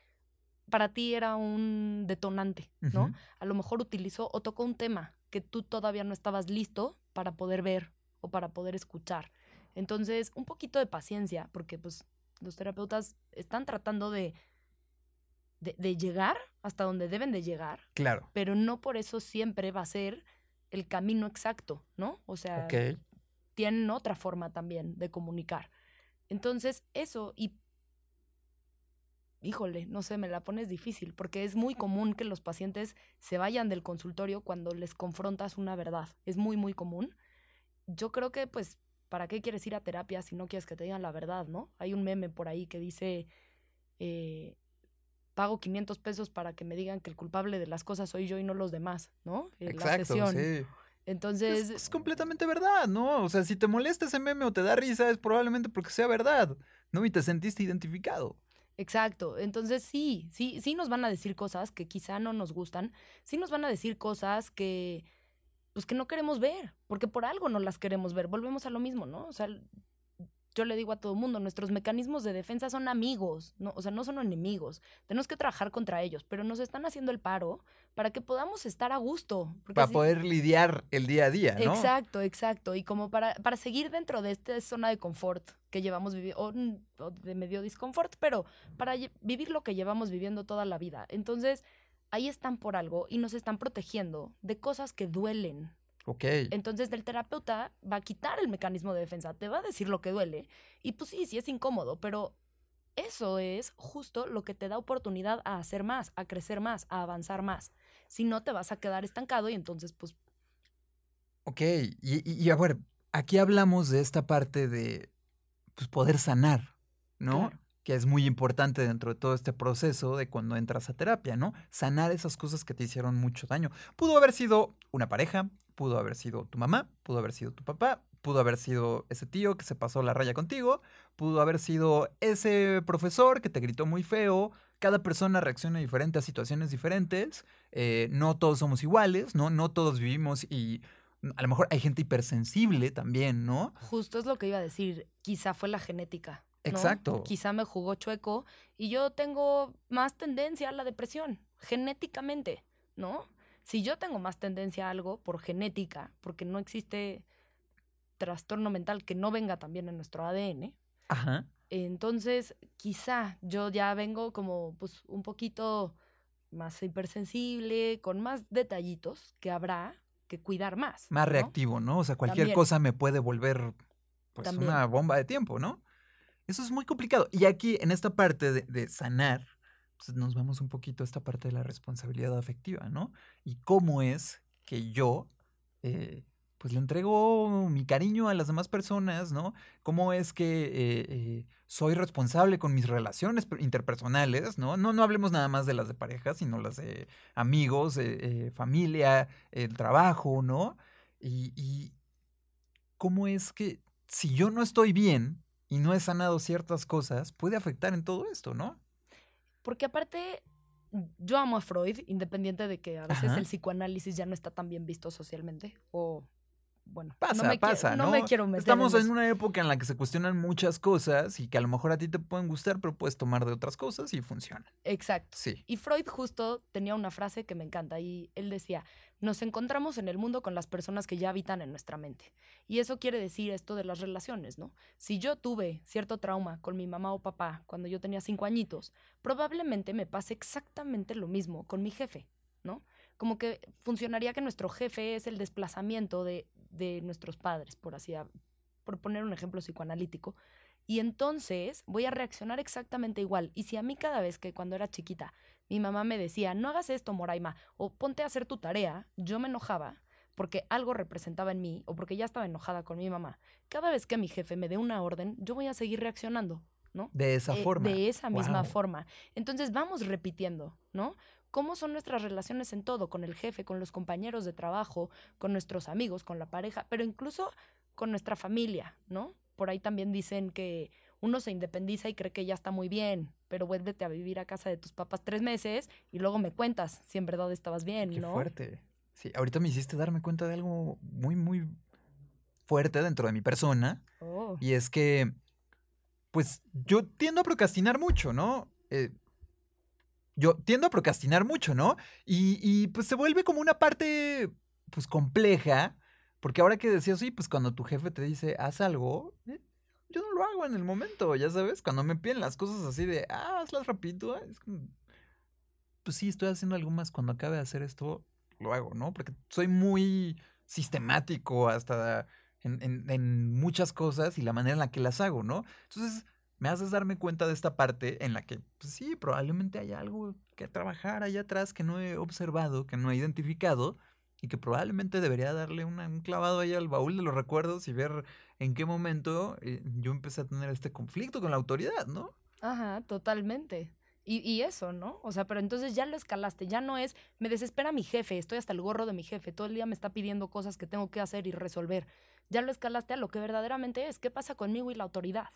para ti era un detonante, ¿no? A lo mejor utilizó o tocó un tema que tú todavía no estabas listo para poder ver o para poder escuchar. Entonces, un poquito de paciencia, porque pues los terapeutas están tratando de, de, llegar hasta donde deben de llegar. Claro. Pero no por eso siempre va a ser el camino exacto, ¿no? O sea, tienen otra forma también de comunicar. Entonces, eso, y híjole, no sé, me la pones difícil, porque es muy común que los pacientes se vayan del consultorio cuando les confrontas una verdad. Es muy, muy común. Yo creo que, pues, ¿para qué quieres ir a terapia si no quieres que te digan la verdad, no? Hay un meme por ahí que dice, eh, pago 500 pesos para que me digan que el culpable de las cosas soy yo y no los demás, ¿no? Exacto, sí. Entonces... Es, es, completamente verdad, ¿no? O sea, si te molesta ese meme o te da risa es probablemente porque sea verdad, ¿no? Y te sentiste identificado. Exacto. Entonces sí, sí, sí nos van a decir cosas que quizá no nos gustan, sí nos van a decir cosas que, pues que no queremos ver, porque por algo no las queremos ver. Volvemos a lo mismo, ¿no? O sea, yo le digo a todo el mundo, nuestros mecanismos de defensa son amigos, ¿no? o sea, no son enemigos. Tenemos que trabajar contra ellos, pero nos están haciendo el paro para que podamos estar a gusto. Para poder lidiar el día a día, ¿no? Exacto, exacto. Y como para, para seguir dentro de esta zona de confort que llevamos viviendo, o, de medio disconfort, pero para vivir lo que llevamos viviendo toda la vida. Entonces, ahí están por algo y nos están protegiendo de cosas que duelen, Ok. Entonces, del terapeuta va a quitar el mecanismo de defensa, te va a decir lo que duele. Y pues sí, sí es incómodo, pero eso es justo lo que te da oportunidad a hacer más, a crecer más, a avanzar más. Si no, te vas a quedar estancado y entonces, pues. Ok, y, y, a ver, aquí hablamos de esta parte de pues, poder sanar, ¿no? Que es muy importante dentro de todo este proceso de cuando entras a terapia, ¿no? Sanar esas cosas que te hicieron mucho daño. Pudo haber sido una pareja, pudo haber sido tu mamá, pudo haber sido tu papá, pudo haber sido ese tío que se pasó la raya contigo, pudo haber sido ese profesor que te gritó muy feo, cada persona reacciona diferente a situaciones diferentes, eh, no todos somos iguales, ¿no? No todos vivimos y a lo mejor hay gente hipersensible también, ¿no? Justo es lo que iba a decir, quizá fue la genética. Exacto. Quizá me jugó chueco y yo tengo más tendencia a la depresión, genéticamente, ¿no? Si yo tengo más tendencia a algo por genética, porque no existe trastorno mental que no venga también en nuestro ADN, Ajá. Entonces, quizá yo ya vengo como pues un poquito más hipersensible, con más detallitos que habrá que cuidar más. Más reactivo, ¿no? O sea, cualquier cosa me puede volver pues una bomba de tiempo, ¿no? Eso es muy complicado. Y aquí, en esta parte de, sanar, pues nos vamos un poquito a esta parte de la responsabilidad afectiva, ¿no? Y cómo es que yo eh, pues le entrego mi cariño a las demás personas, ¿no? ¿Cómo es que eh, eh, soy responsable con mis relaciones interpersonales, ¿no? ¿no? No hablemos nada más de las de pareja, sino las de amigos, familia, el trabajo, ¿no? Y cómo es que si yo no estoy bien y no he sanado ciertas cosas, puede afectar en todo esto, ¿no? Porque aparte, yo amo a Freud, independiente de que a veces el psicoanálisis ya no está tan bien visto socialmente o bueno, pasa, no pasa, ¿no? me quiero meter Estamos en, una época en la que se cuestionan muchas cosas y que a lo mejor a ti te pueden gustar, pero puedes tomar de otras cosas y funciona. Exacto. Sí. Y Freud justo tenía una frase que me encanta y él decía, nos encontramos en el mundo con las personas que ya habitan en nuestra mente. Y eso quiere decir esto de las relaciones, ¿no? Si yo tuve cierto trauma con mi mamá o papá cuando yo tenía cinco añitos, probablemente me pase exactamente lo mismo con mi jefe, ¿no? Como que funcionaría que nuestro jefe es el desplazamiento de, de nuestros padres, por así, por poner un ejemplo psicoanalítico. Y entonces voy a reaccionar exactamente igual. Y si a mí cada vez que cuando era chiquita mi mamá me decía, no hagas esto, Moraima, o ponte a hacer tu tarea, yo me enojaba porque algo representaba en mí o porque ya estaba enojada con mi mamá. Cada vez que mi jefe me dé una orden, yo voy a seguir reaccionando, ¿no? De esa eh, forma. De esa misma forma. Entonces vamos repitiendo, ¿no? Cómo son nuestras relaciones en todo, con el jefe, con los compañeros de trabajo, con nuestros amigos, con la pareja, pero incluso con nuestra familia, ¿no? Por ahí también dicen que uno se independiza y cree que ya está muy bien, pero vuélvete a vivir a casa de tus papás tres meses y luego me cuentas si en verdad estabas bien, Qué ¿no? fuerte. Sí, ahorita me hiciste darme cuenta de algo muy, muy fuerte dentro de mi persona. Oh. Y es que, pues, yo tiendo a procrastinar mucho, ¿no? Eh, yo tiendo a procrastinar mucho, ¿no? Y, pues se vuelve como una parte, pues compleja, porque ahora que decías, sí, pues cuando tu jefe te dice, haz algo, eh, yo no lo hago en el momento, ya sabes, cuando me piden las cosas así de, ah, hazlas rapidito, es como, pues sí, estoy haciendo algo más, cuando acabe de hacer esto, lo hago, ¿no? Porque soy muy sistemático hasta en, en muchas cosas y la manera en la que las hago, ¿no? Entonces, me haces darme cuenta de esta parte en la que, pues sí, probablemente hay algo que trabajar allá atrás que no he observado, que no he identificado y que probablemente debería darle un clavado ahí al baúl de los recuerdos y ver en qué momento eh, yo empecé a tener este conflicto con la autoridad, ¿no? Ajá, totalmente. Y, y, eso, ¿no? O sea, pero entonces ya lo escalaste, ya no es, me desespera mi jefe, estoy hasta el gorro de mi jefe, todo el día me está pidiendo cosas que tengo que hacer y resolver. Ya lo escalaste a lo que verdaderamente es, ¿qué pasa conmigo y la autoridad?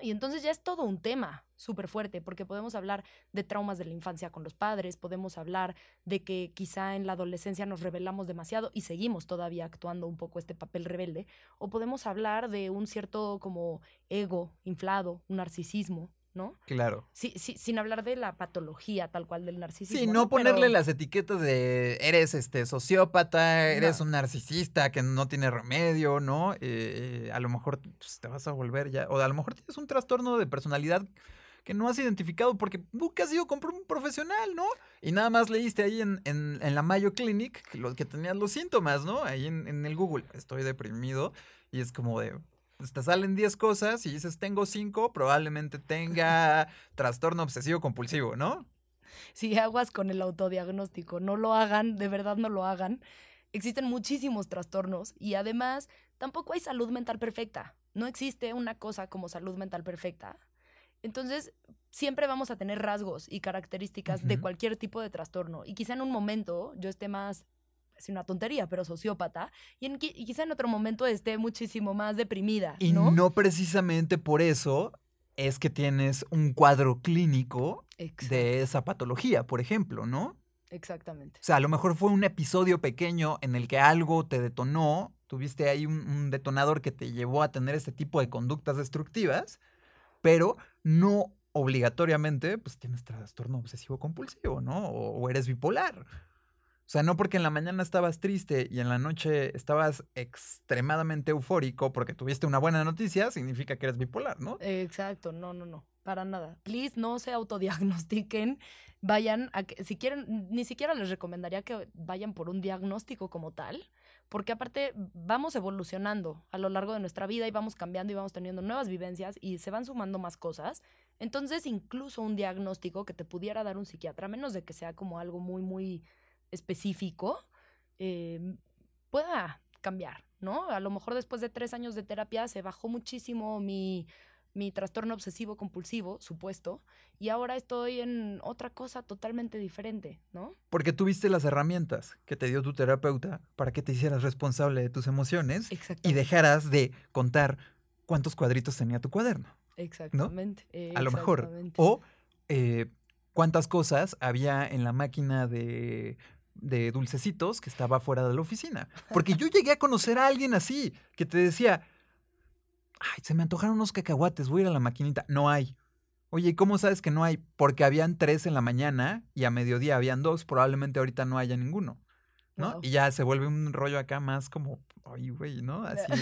Y entonces ya es todo un tema súper fuerte, porque podemos hablar de traumas de la infancia con los padres, podemos hablar de que quizá en la adolescencia nos rebelamos demasiado y seguimos todavía actuando un poco este papel rebelde, o podemos hablar de un cierto como ego inflado, un narcisismo, ¿no? Claro. Sí, sí, sin hablar de la patología tal cual del narcisismo. Sí, no, ponerle las etiquetas de eres este sociópata, eres un narcisista que no tiene remedio, ¿no? Eh, a lo mejor pues, te vas a volver ya, o a lo mejor tienes un trastorno de personalidad que no has identificado porque nunca has ido con un profesional, ¿no? Y nada más leíste ahí en, en, la Mayo Clinic que, lo, que tenías los síntomas, ¿no? Ahí en, en el Google, estoy deprimido y es como de, te salen 10 cosas y dices tengo 5, probablemente tenga *laughs* trastorno obsesivo compulsivo, ¿no? Sí, aguas con el autodiagnóstico, no lo hagan, de verdad no lo hagan. Existen muchísimos trastornos y además tampoco hay salud mental perfecta. No existe una cosa como salud mental perfecta. Entonces, siempre vamos a tener rasgos y características de cualquier tipo de trastorno. Y quizá en un momento yo esté más es una tontería, pero sociópata, y, en, quizá en otro momento esté muchísimo más deprimida. Y ¿no? no precisamente por eso es que tienes un cuadro clínico de esa patología, por ejemplo, ¿no? Exactamente. O sea, a lo mejor fue un episodio pequeño en el que algo te detonó, tuviste ahí un, detonador que te llevó a tener este tipo de conductas destructivas, pero no obligatoriamente, pues tienes trastorno obsesivo compulsivo, ¿no? o eres bipolar. O sea, no porque en la mañana estabas triste y en la noche estabas extremadamente eufórico porque tuviste una buena noticia, significa que eres bipolar, ¿no? Exacto, no, no, no, para nada. Please, no se autodiagnostiquen. *laughs* Vayan a que, si quieren, ni siquiera les recomendaría que vayan por un diagnóstico como tal, porque aparte vamos evolucionando a lo largo de nuestra vida y vamos cambiando y vamos teniendo nuevas vivencias y se van sumando más cosas. Entonces, incluso un diagnóstico que te pudiera dar un psiquiatra, menos de que sea como algo muy, muy específico em, pueda cambiar, ¿no? A lo mejor después de tres años de terapia se bajó muchísimo mi, mi trastorno obsesivo compulsivo, supuesto, y ahora estoy en otra cosa totalmente diferente, ¿no? Porque tuviste las herramientas que te dio tu terapeuta para que te hicieras responsable de tus emociones y dejaras de contar cuántos cuadritos tenía tu cuaderno. Exactamente. A lo mejor. O eh, cuántas cosas había en la máquina de de dulcecitos que estaba fuera de la oficina. Porque *laughs* yo llegué a conocer a alguien así, que te decía, ay, se me antojaron unos cacahuates, voy a ir a la maquinita. No hay. Oye, ¿y cómo sabes que no hay? Porque habían tres en la mañana y a mediodía habían dos, probablemente ahorita no haya ninguno. ¿No? Y ya se vuelve un rollo acá más como, ay, güey, ¿no? Así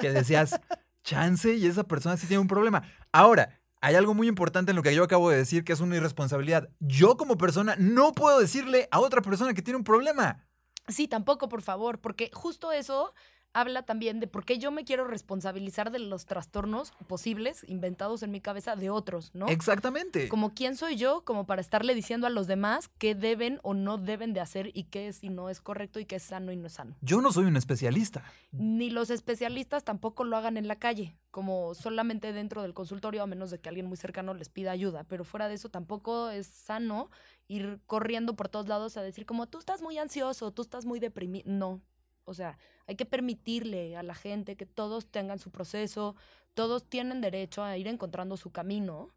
que decías, *laughs* chance y esa persona sí tiene un problema. Ahora, hay algo muy importante en lo que yo acabo de decir, que es una irresponsabilidad. Yo como persona no puedo decirle a otra persona que tiene un problema. Sí, tampoco, por favor, porque justo eso habla también de por qué yo me quiero responsabilizar de los trastornos posibles inventados en mi cabeza de otros, ¿no? Exactamente. Como quién soy yo, como para estarle diciendo a los demás qué deben o no deben de hacer y qué es y no es correcto y qué es sano y no es sano. Yo no soy un especialista. Ni los especialistas tampoco lo hagan en la calle, como solamente dentro del consultorio, a menos de que alguien muy cercano les pida ayuda. Pero fuera de eso tampoco es sano ir corriendo por todos lados a decir como tú estás muy ansioso, tú estás muy deprimido. No, o sea, hay que permitirle a la gente que todos tengan su proceso, todos tienen derecho a ir encontrando su camino.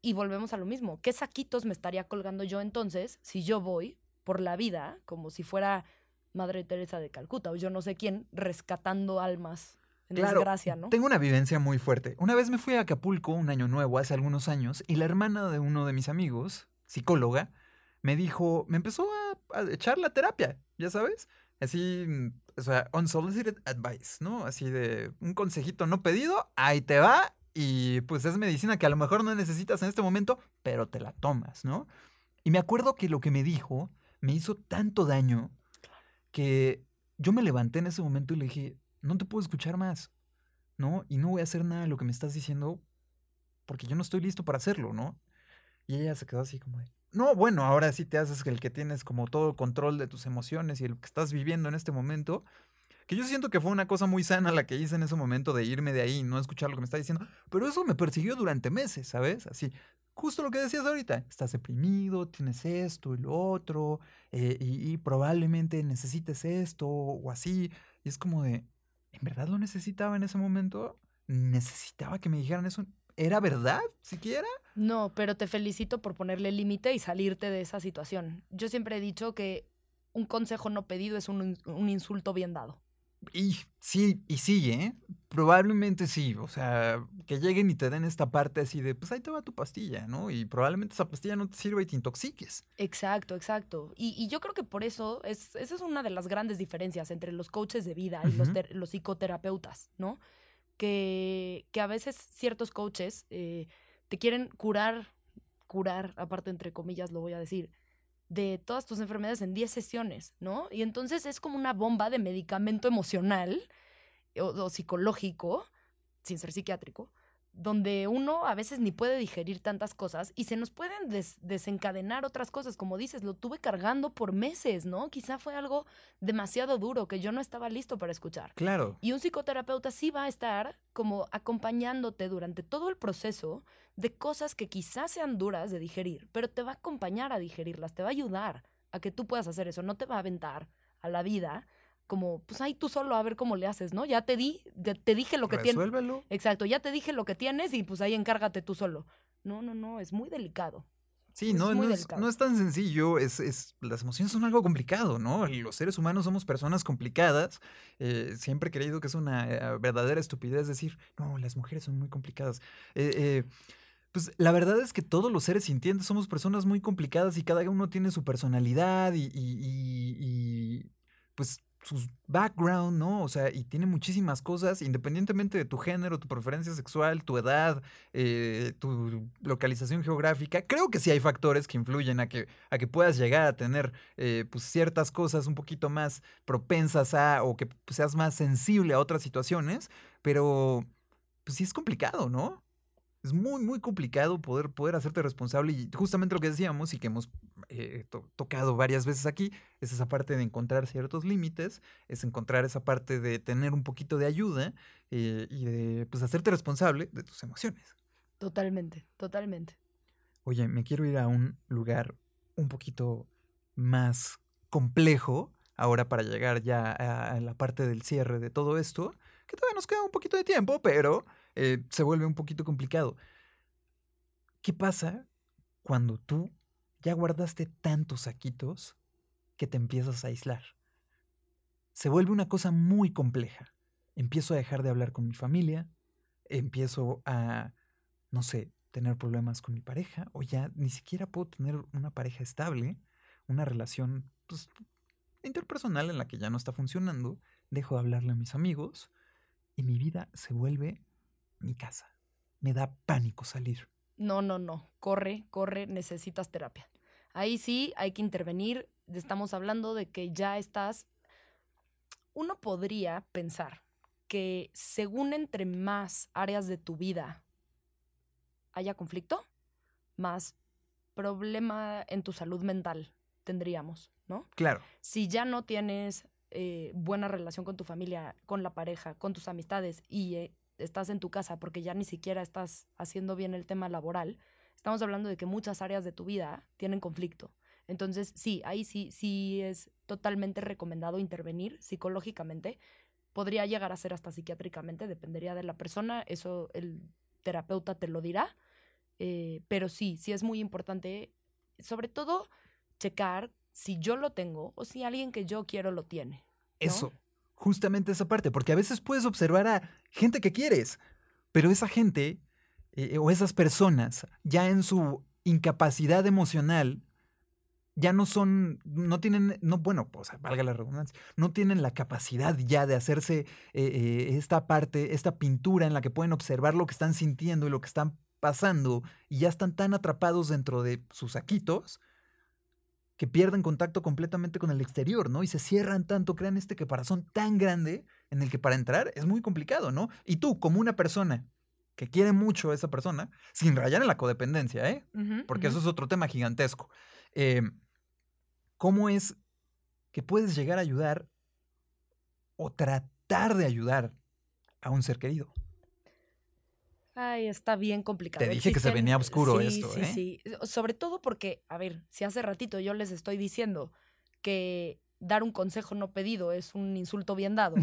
Y volvemos a lo mismo. ¿Qué saquitos me estaría colgando yo entonces si yo voy por la vida como si fuera Madre Teresa de Calcuta o yo no sé quién rescatando almas en desgracia, ¿no? Tengo una vivencia muy fuerte. Una vez me fui a Acapulco un año nuevo, hace algunos años, y la hermana de uno de mis amigos, psicóloga, me dijo, me empezó a echar la terapia, ya sabes así, mm, o sea, unsolicited advice, ¿no? Así de un consejito no pedido, ahí te va y pues es medicina que a lo mejor no necesitas en este momento, pero te la tomas, ¿no? Y me acuerdo que lo que me dijo me hizo tanto daño que yo me levanté en ese momento y le dije, no te puedo escuchar más, ¿no? Y no voy a hacer nada de lo que me estás diciendo porque yo no estoy listo para hacerlo, ¿no? Y ella se quedó así como de, no, bueno, ahora sí te haces el que tienes como todo control de tus emociones y lo que estás viviendo en este momento. Que yo siento que fue una cosa muy sana la que hice en ese momento de irme de ahí y no escuchar lo que me está diciendo. Pero eso me persiguió durante meses, ¿sabes? Así, justo lo que decías ahorita. Estás deprimido, tienes esto y lo otro, eh, y, y, probablemente necesites esto o así. Y es como de, ¿en verdad lo necesitaba en ese momento? ¿Necesitaba que me dijeran eso? ¿Era verdad siquiera? No, pero te felicito por ponerle límite y salirte de esa situación. Yo siempre he dicho que un consejo no pedido es un, insulto bien dado. Y sí, y sí, ¿eh? Probablemente sí. O sea, que lleguen y te den esta parte así de, pues ahí te va tu pastilla, ¿no? Y probablemente esa pastilla no te sirva y te intoxiques. Exacto, exacto. Y, yo creo que por eso, es, esa es una de las grandes diferencias entre los coaches de vida y los, los psicoterapeutas, ¿no? que, que a veces ciertos coaches eh, te quieren curar, curar, aparte entre comillas lo voy a decir, de todas tus enfermedades en 10 sesiones, ¿no? Y entonces es como una bomba de medicamento emocional o psicológico, sin ser psiquiátrico, donde uno a veces ni puede digerir tantas cosas y se nos pueden desencadenar otras cosas, como dices, lo tuve cargando por meses, ¿no? Quizá fue algo demasiado duro que yo no estaba listo para escuchar. Claro. Y un psicoterapeuta sí va a estar como acompañándote durante todo el proceso de cosas que quizás sean duras de digerir, pero te va a acompañar a digerirlas, te va a ayudar a que tú puedas hacer eso, no te va a aventar a la vida como, pues ahí tú solo a ver cómo le haces, ¿no? Ya te di, te dije lo que tienes. Resuélvelo. Exacto, ya te dije lo que tienes y pues ahí encárgate tú solo. No, no, no, es muy delicado. Sí, no, no, es, no, es, tan sencillo, es, es, las emociones son algo complicado, ¿no? Los seres humanos somos personas complicadas. Eh, siempre he creído que es una eh, verdadera estupidez decir, no, las mujeres son muy complicadas. Eh, pues la verdad es que todos los seres sintientes somos personas muy complicadas y cada uno tiene su personalidad y, y pues su background, ¿no? O sea, y tiene muchísimas cosas, independientemente de tu género, tu preferencia sexual, tu edad, eh, tu localización geográfica. Creo que sí hay factores que influyen a que, a que puedas llegar a tener eh, pues ciertas cosas un poquito más propensas a, o que seas más sensible a otras situaciones, pero pues sí es complicado, ¿no? Es muy, muy complicado poder, poder hacerte responsable y justamente lo que decíamos y que hemos eh, tocado varias veces aquí es esa parte de encontrar ciertos límites, es encontrar esa parte de tener un poquito de ayuda eh, y de pues, hacerte responsable de tus emociones. Totalmente, totalmente. Oye, me quiero ir a un lugar un poquito más complejo ahora para llegar ya a la parte del cierre de todo esto, que todavía nos queda un poquito de tiempo, pero eh, se vuelve un poquito complicado. ¿Qué pasa cuando tú ya guardaste tantos saquitos que te empiezas a aislar? Se vuelve una cosa muy compleja. Empiezo a dejar de hablar con mi familia, empiezo a, no sé, tener problemas con mi pareja, o ya ni siquiera puedo tener una pareja estable, una relación pues, interpersonal en la que ya no está funcionando, dejo de hablarle a mis amigos y mi vida se vuelve mi casa. Me da pánico salir. No, no, no. Corre, corre, necesitas terapia. Ahí sí hay que intervenir. Estamos hablando de que ya estás... Uno podría pensar que según entre más áreas de tu vida haya conflicto, más problema en tu salud mental tendríamos, ¿no? Claro. Si ya no tienes eh, buena relación con tu familia, con la pareja, con tus amistades y eh, estás en tu casa porque ya ni siquiera estás haciendo bien el tema laboral, estamos hablando de que muchas áreas de tu vida tienen conflicto. Entonces, sí, ahí sí, sí es totalmente recomendado intervenir psicológicamente. Podría llegar a ser hasta psiquiátricamente, dependería de la persona, eso el terapeuta te lo dirá. Eh, pero sí, sí es muy importante, sobre todo, checar si yo lo tengo o si alguien que yo quiero lo tiene. Eso, justamente esa parte, porque a veces puedes observar a gente que quieres, pero esa gente eh, o esas personas ya en su incapacidad emocional ya no son, no tienen, no, bueno, pues valga la redundancia, no tienen la capacidad ya de hacerse eh, eh, esta parte, esta pintura en la que pueden observar lo que están sintiendo y lo que están pasando y ya están tan atrapados dentro de sus saquitos que pierden contacto completamente con el exterior, ¿no? Y se cierran tanto, crean este caparazón tan grande en el que para entrar es muy complicado, ¿no? Y tú, como una persona que quiere mucho a esa persona, sin rayar en la codependencia, ¿eh? Porque eso es otro tema gigantesco. Eh, ¿Cómo es que puedes llegar a ayudar o tratar de ayudar a un ser querido? Ay, está bien complicado. Te dije que se venía oscuro esto, sí, ¿eh? Sí, Sobre todo porque, a ver, si hace ratito yo les estoy diciendo que dar un consejo no pedido es un insulto bien dado,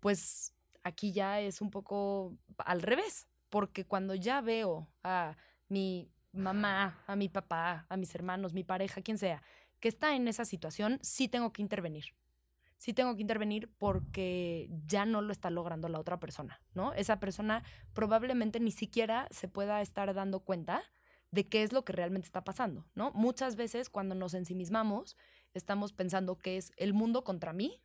pues aquí ya es un poco al revés, porque cuando ya veo a mi mamá, a mi papá, a mis hermanos, mi pareja, quien sea, que está en esa situación, sí tengo que intervenir sí tengo que intervenir porque ya no lo está logrando la otra persona, ¿no? Esa persona probablemente ni siquiera se pueda estar dando cuenta de qué es lo que realmente está pasando, ¿no? Muchas veces cuando nos ensimismamos, estamos pensando que es el mundo contra mí,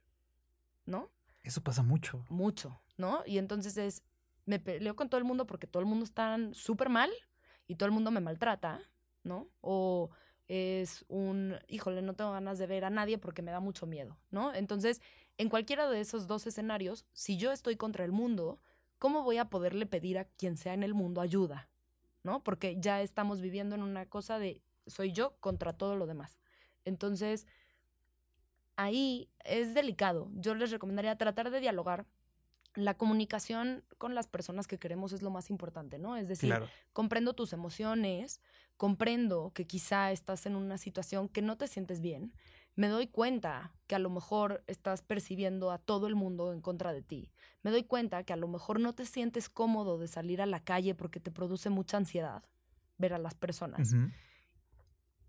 ¿no? Eso pasa mucho. Mucho, ¿no? Y entonces es, me peleo con todo el mundo porque todo el mundo está súper mal y todo el mundo me maltrata, ¿no? O es un, híjole, no tengo ganas de ver a nadie porque me da mucho miedo, ¿no? Entonces, en cualquiera de esos dos escenarios, si yo estoy contra el mundo, ¿cómo voy a poderle pedir a quien sea en el mundo ayuda? ¿No? Porque ya estamos viviendo en una cosa de soy yo contra todo lo demás. Entonces, ahí es delicado. Yo les recomendaría tratar de dialogar. La comunicación con las personas que queremos es lo más importante, ¿no? Es decir, comprendo tus emociones, comprendo que quizá estás en una situación que no te sientes bien, me doy cuenta que a lo mejor estás percibiendo a todo el mundo en contra de ti. Me doy cuenta que a lo mejor no te sientes cómodo de salir a la calle porque te produce mucha ansiedad ver a las personas.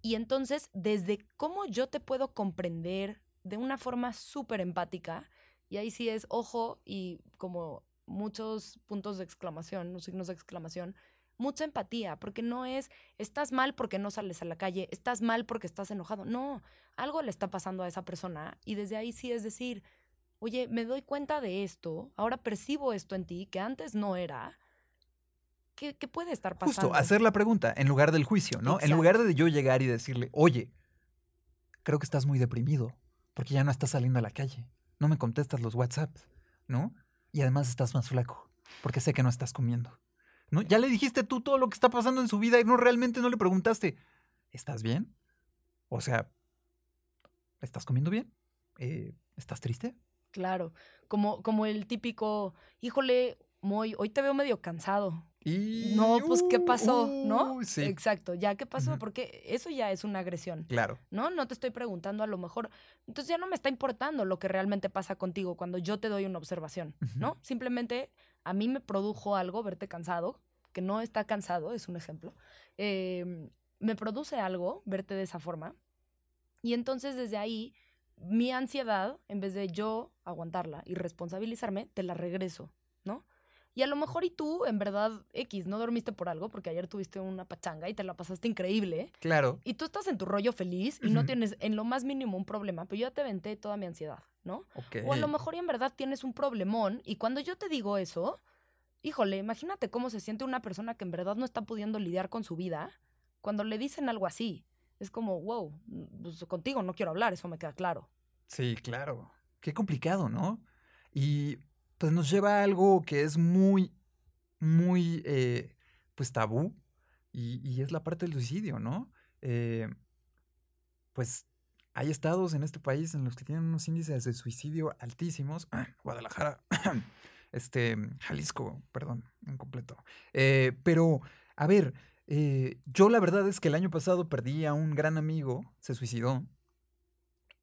Y entonces, desde cómo yo te puedo comprender de una forma súper empática, y ahí sí es ojo y como muchos puntos de exclamación, signos de exclamación, mucha empatía, porque no es, estás mal porque no sales a la calle, estás mal porque estás enojado. No, algo le está pasando a esa persona y desde ahí sí es decir, oye, me doy cuenta de esto, ahora percibo esto en ti que antes no era. ¿Qué, puede estar pasando? Justo, hacer la pregunta en lugar del juicio, ¿no? En lugar de yo llegar y decirle, oye, creo que estás muy deprimido porque ya no estás saliendo a la calle, no me contestas los WhatsApps, ¿no? Y además estás más flaco porque sé que no estás comiendo. Ya le dijiste tú todo lo que está pasando en su vida y no realmente no le preguntaste, ¿estás bien? O sea, ¿estás comiendo bien? Eh, ¿Estás triste? Claro, como, como el típico, híjole, hoy te veo medio cansado. Y... No, pues, ¿qué pasó? ¿No? Sí. Exacto, ya, ¿qué pasó? Porque eso ya es una agresión. Claro. ¿No? No te estoy preguntando a lo mejor. Entonces ya no me está importando lo que realmente pasa contigo cuando yo te doy una observación, ¿no? Simplemente a mí me produjo algo verte cansado, que no está cansado, es un ejemplo. Em, me produce algo verte de esa forma. Y entonces desde ahí, mi ansiedad, en vez de yo aguantarla y responsabilizarme, te la regreso. Y a lo mejor y tú, en verdad, X, no dormiste por algo, porque ayer tuviste una pachanga y te la pasaste increíble. Claro. Y tú estás en tu rollo feliz y no tienes en lo más mínimo un problema, pero yo ya te venté toda mi ansiedad, ¿no? O a lo mejor y en verdad tienes un problemón y cuando yo te digo eso, híjole, imagínate cómo se siente una persona que en verdad no está pudiendo lidiar con su vida cuando le dicen algo así. Es como, wow, pues contigo no quiero hablar, eso me queda claro. Sí, claro. Qué complicado, ¿no? Y pues nos lleva a algo que es muy, muy, eh, pues tabú, y, es la parte del suicidio, ¿no? Eh, pues hay estados en este país en los que tienen unos índices de suicidio altísimos. *clears throat* Guadalajara, *clears throat* este, Jalisco, perdón, en completo. Eh, pero, a ver, yo la verdad es que el año pasado perdí a un gran amigo, se suicidó.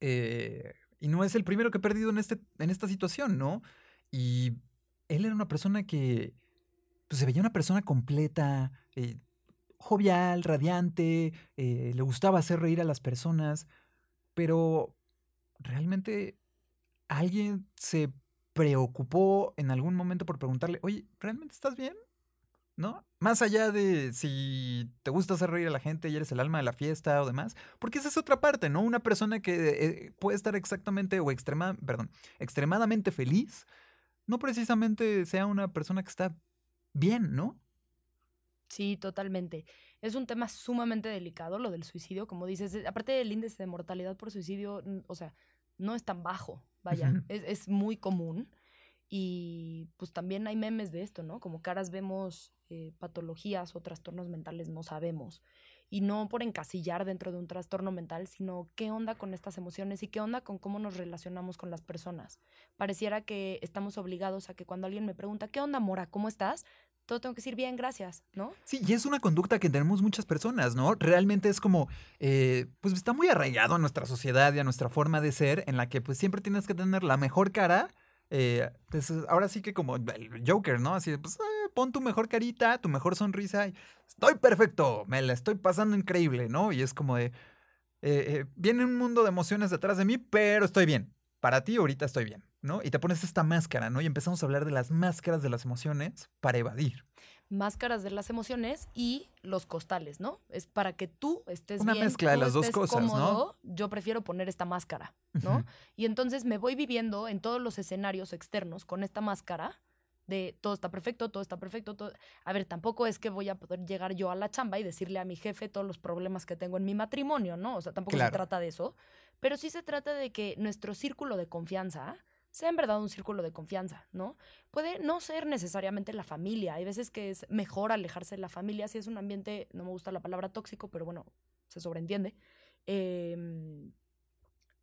y no es el primero que he perdido en, este, en esta situación, ¿no? Y él era una persona que pues, se veía una persona completa, eh, jovial, radiante, eh, le gustaba hacer reír a las personas, pero realmente alguien se preocupó en algún momento por preguntarle, oye, ¿realmente estás bien? ¿No? Más allá de si te gusta hacer reír a la gente y eres el alma de la fiesta o demás, porque esa es otra parte, ¿no? Una persona que eh, puede estar exactamente o perdón, extremadamente feliz no precisamente sea una persona que está bien, ¿no? Sí, totalmente. Es un tema sumamente delicado lo del suicidio, como dices. Aparte del índice de mortalidad por suicidio, o sea, no es tan bajo, vaya, es, es, muy común. Y pues también hay memes de esto, ¿no? Como caras vemos eh, patologías o trastornos mentales, no sabemos y no por encasillar dentro de un trastorno mental, sino qué onda con estas emociones y qué onda con cómo nos relacionamos con las personas. Pareciera que estamos obligados a que cuando alguien me pregunta, ¿qué onda, Mora? ¿Cómo estás? Todo tengo que decir bien, gracias, ¿no? Sí, y es una conducta que tenemos muchas personas, ¿no? Realmente es como, eh, pues está muy arraigado a nuestra sociedad y a nuestra forma de ser, en la que pues siempre tienes que tener la mejor cara eh, pues ahora sí que como el Joker, ¿no? Así, pues eh, pon tu mejor carita, tu mejor sonrisa y estoy perfecto, me la estoy pasando increíble, ¿no? Y es como de, eh, viene un mundo de emociones detrás de mí, pero estoy bien. Para ti ahorita estoy bien, ¿no? Y te pones esta máscara, ¿no? Y empezamos a hablar de las máscaras de las emociones para evadir máscaras de las emociones y los costales, ¿no? Es para que tú estés Una mezcla de las dos cosas, ¿no? Yo prefiero poner esta máscara, ¿no? Y entonces me voy viviendo en todos los escenarios externos con esta máscara de todo está perfecto, todo está perfecto. Todo... A ver, tampoco es que voy a poder llegar yo a la chamba y decirle a mi jefe todos los problemas que tengo en mi matrimonio, ¿no? O sea, tampoco se trata de eso. Pero sí se trata de que nuestro círculo de confianza sea en verdad un círculo de confianza, ¿no? Puede no ser necesariamente la familia. Hay veces que es mejor alejarse de la familia si es un ambiente, no me gusta la palabra tóxico, pero bueno, se sobreentiende. Em,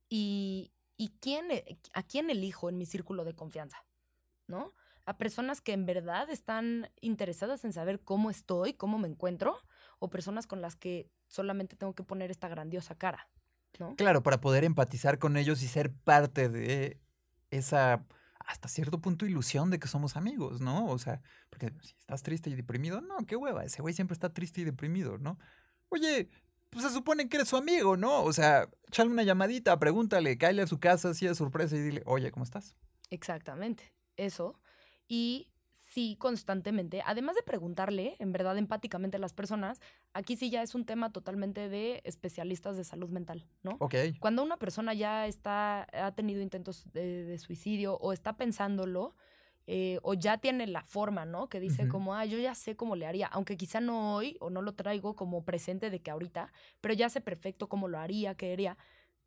y, y quién, a quién elijo en mi círculo de confianza, ¿no? A personas que en verdad están interesadas en saber cómo estoy, cómo me encuentro, o personas con las que solamente tengo que poner esta grandiosa cara. ¿no? Claro, para poder empatizar con ellos y ser parte de esa, hasta cierto punto, ilusión de que somos amigos, ¿no? O sea, porque si estás triste y deprimido, no, qué hueva, ese güey siempre está triste y deprimido, ¿no? Oye, pues se supone que eres su amigo, ¿no? O sea, echale una llamadita, pregúntale, cállale a su casa así de sorpresa y dile, oye, ¿cómo estás? Exactamente, eso. Y sí, constantemente, además de preguntarle, en verdad, empáticamente a las personas, aquí sí ya es un tema totalmente de especialistas de salud mental, ¿no? Ok. Cuando una persona ya está, ha tenido intentos de, suicidio o está pensándolo, eh, o ya tiene la forma, ¿no? Que dice como, ah, yo ya sé cómo le haría, aunque quizá no hoy o no lo traigo como presente de que ahorita, pero ya sé perfecto cómo lo haría, qué haría.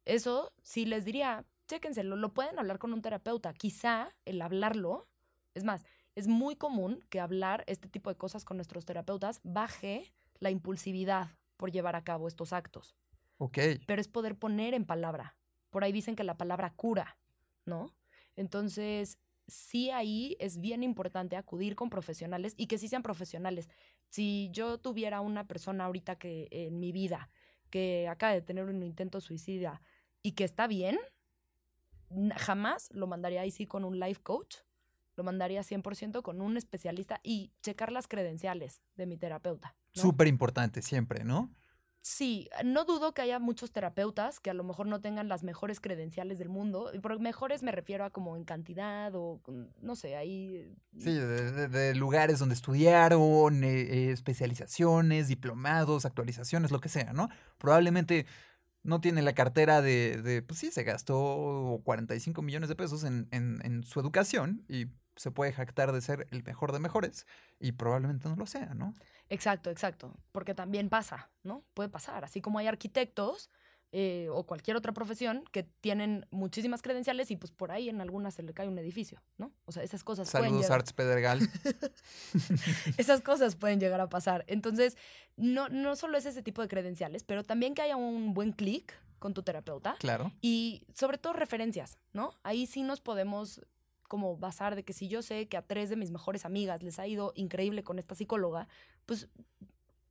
Eso sí les diría, chéquenselo, lo pueden hablar con un terapeuta. Quizá el hablarlo, es más, es muy común que hablar este tipo de cosas con nuestros terapeutas baje la impulsividad por llevar a cabo estos actos. Ok. Pero es poder poner en palabra. Por ahí dicen que la palabra cura, ¿no? Entonces, sí ahí es bien importante acudir con profesionales y que sí sean profesionales. Si yo tuviera una persona ahorita que en mi vida que acaba de tener un intento suicida y que está bien, jamás lo mandaría ahí sí con un life coach, lo mandaría 100% con un especialista y checar las credenciales de mi terapeuta. Súper importante siempre, ¿no? Sí, no dudo que haya muchos terapeutas que a lo mejor no tengan las mejores credenciales del mundo. Y por mejores me refiero a como en cantidad o no sé, ahí. Sí, de, lugares donde estudiaron, eh, eh, especializaciones, diplomados, actualizaciones, lo que sea, ¿no? Probablemente no tiene la cartera de, de pues sí, se gastó 45 millones de pesos en, en, en su educación y se puede jactar de ser el mejor de mejores y probablemente no lo sea, ¿no? Exacto, exacto, porque también pasa, ¿no? Puede pasar, así como hay arquitectos eh, o cualquier otra profesión que tienen muchísimas credenciales y pues por ahí en algunas se le cae un edificio, ¿no? O sea, esas cosas Saludos, pueden Arts Pedregal. *laughs* esas cosas pueden llegar a pasar. Entonces, no, no solo es ese tipo de credenciales, pero también que haya un buen clic con tu terapeuta. Claro. Y sobre todo referencias, ¿no? Ahí sí nos podemos como basar de que si yo sé que a tres de mis mejores amigas les ha ido increíble con esta psicóloga, pues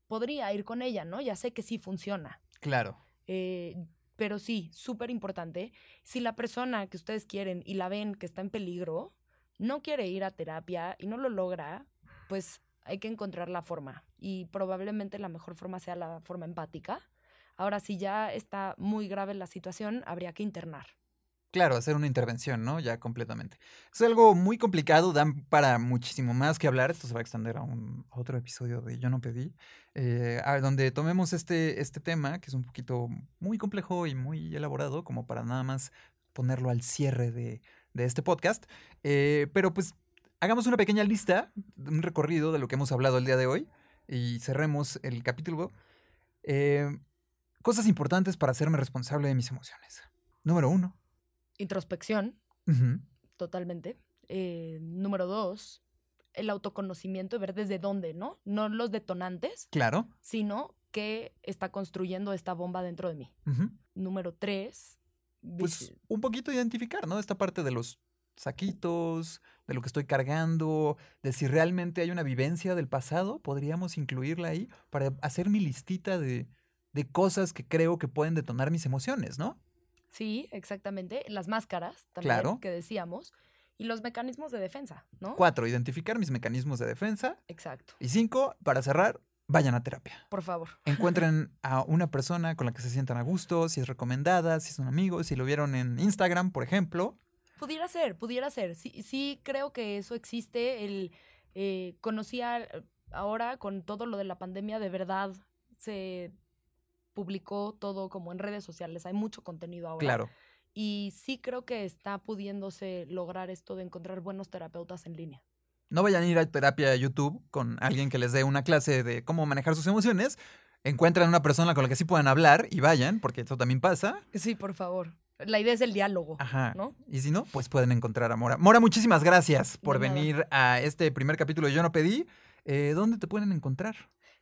podría ir con ella, ¿no? Ya sé que sí funciona. Claro. Eh, pero sí, súper importante, si la persona que ustedes quieren y la ven que está en peligro, no quiere ir a terapia y no lo logra, pues hay que encontrar la forma. Y probablemente la mejor forma sea la forma empática. Ahora, si ya está muy grave la situación, habría que internar. Claro, hacer una intervención, ¿no? Ya completamente. Es algo muy complicado, dan para muchísimo más que hablar. Esto se va a extender a, un, otro episodio de Yo no pedí, eh, donde tomemos este, este tema, que es un poquito muy complejo y muy elaborado, como para nada más ponerlo al cierre de, este podcast. Eh, pero pues hagamos una pequeña lista, un recorrido de lo que hemos hablado el día de hoy y cerremos el capítulo. Eh, cosas importantes para hacerme responsable de mis emociones. Número uno introspección, totalmente. Eh, número dos, el autoconocimiento, ver desde dónde, ¿no? No los detonantes. Claro. Sino qué está construyendo esta bomba dentro de mí. Número tres. Pues un poquito identificar, ¿no? Esta parte de los saquitos, de lo que estoy cargando, de si realmente hay una vivencia del pasado, podríamos incluirla ahí para hacer mi listita de, de cosas que creo que pueden detonar mis emociones, ¿no? Sí, exactamente. Las máscaras también que decíamos. Y los mecanismos de defensa, ¿no? Cuatro, identificar mis mecanismos de defensa. Exacto. Y cinco, para cerrar, vayan a terapia. Por favor. *laughs* Encuentren a una persona con la que se sientan a gusto, si es recomendada, si es un amigo, si lo vieron en Instagram, por ejemplo. Pudiera ser, pudiera ser. Sí, sí creo que eso existe. El eh, conocía ahora con todo lo de la pandemia, de verdad se publicó todo como en redes sociales, hay mucho contenido ahora. Claro. Y sí creo que está pudiéndose lograr esto de encontrar buenos terapeutas en línea. No vayan a ir a terapia YouTube con alguien que les dé una clase de cómo manejar sus emociones. Encuentren una persona con la que sí puedan hablar y vayan, porque eso también pasa. Sí, por favor. La idea es el diálogo. Ajá. ¿no? Y si no, pues pueden encontrar a Mora. Mora, muchísimas gracias por venir a este primer capítulo de Yo No Pedí. Eh, ¿Dónde te pueden encontrar?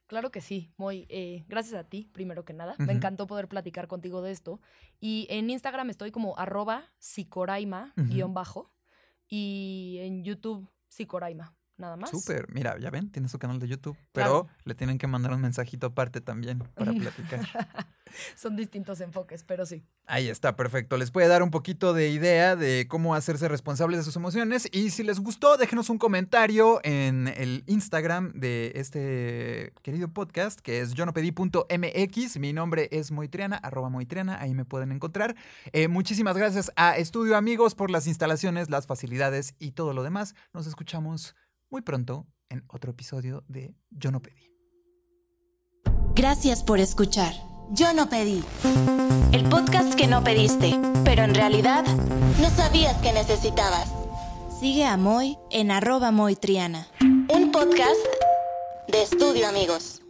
Claro que sí, muy. Eh, gracias a ti, primero que nada. Me encantó poder platicar contigo de esto. Y en Instagram estoy como arroba psicoraima, bajo. Y en YouTube, psicoraima. Nada más. Súper, mira, ya ven, tiene su canal de YouTube, pero le tienen que mandar un mensajito aparte también para platicar. *laughs* Son distintos enfoques, pero sí. Ahí está, perfecto. Les puede dar un poquito de idea de cómo hacerse responsables de sus emociones. Y si les gustó, déjenos un comentario en el Instagram de este querido podcast, que es yonopedí.mx. Mi nombre es Moitriana, arroba Moitriana, ahí me pueden encontrar. Eh, muchísimas gracias a Estudio Amigos por las instalaciones, las facilidades y todo lo demás. Nos escuchamos muy pronto en otro episodio de Yo no pedí. Gracias por escuchar. Yo no pedí. El podcast que no pediste, pero en realidad no sabías que necesitabas. Sigue a Moy en arroba Moy Triana. Un podcast de estudio amigos.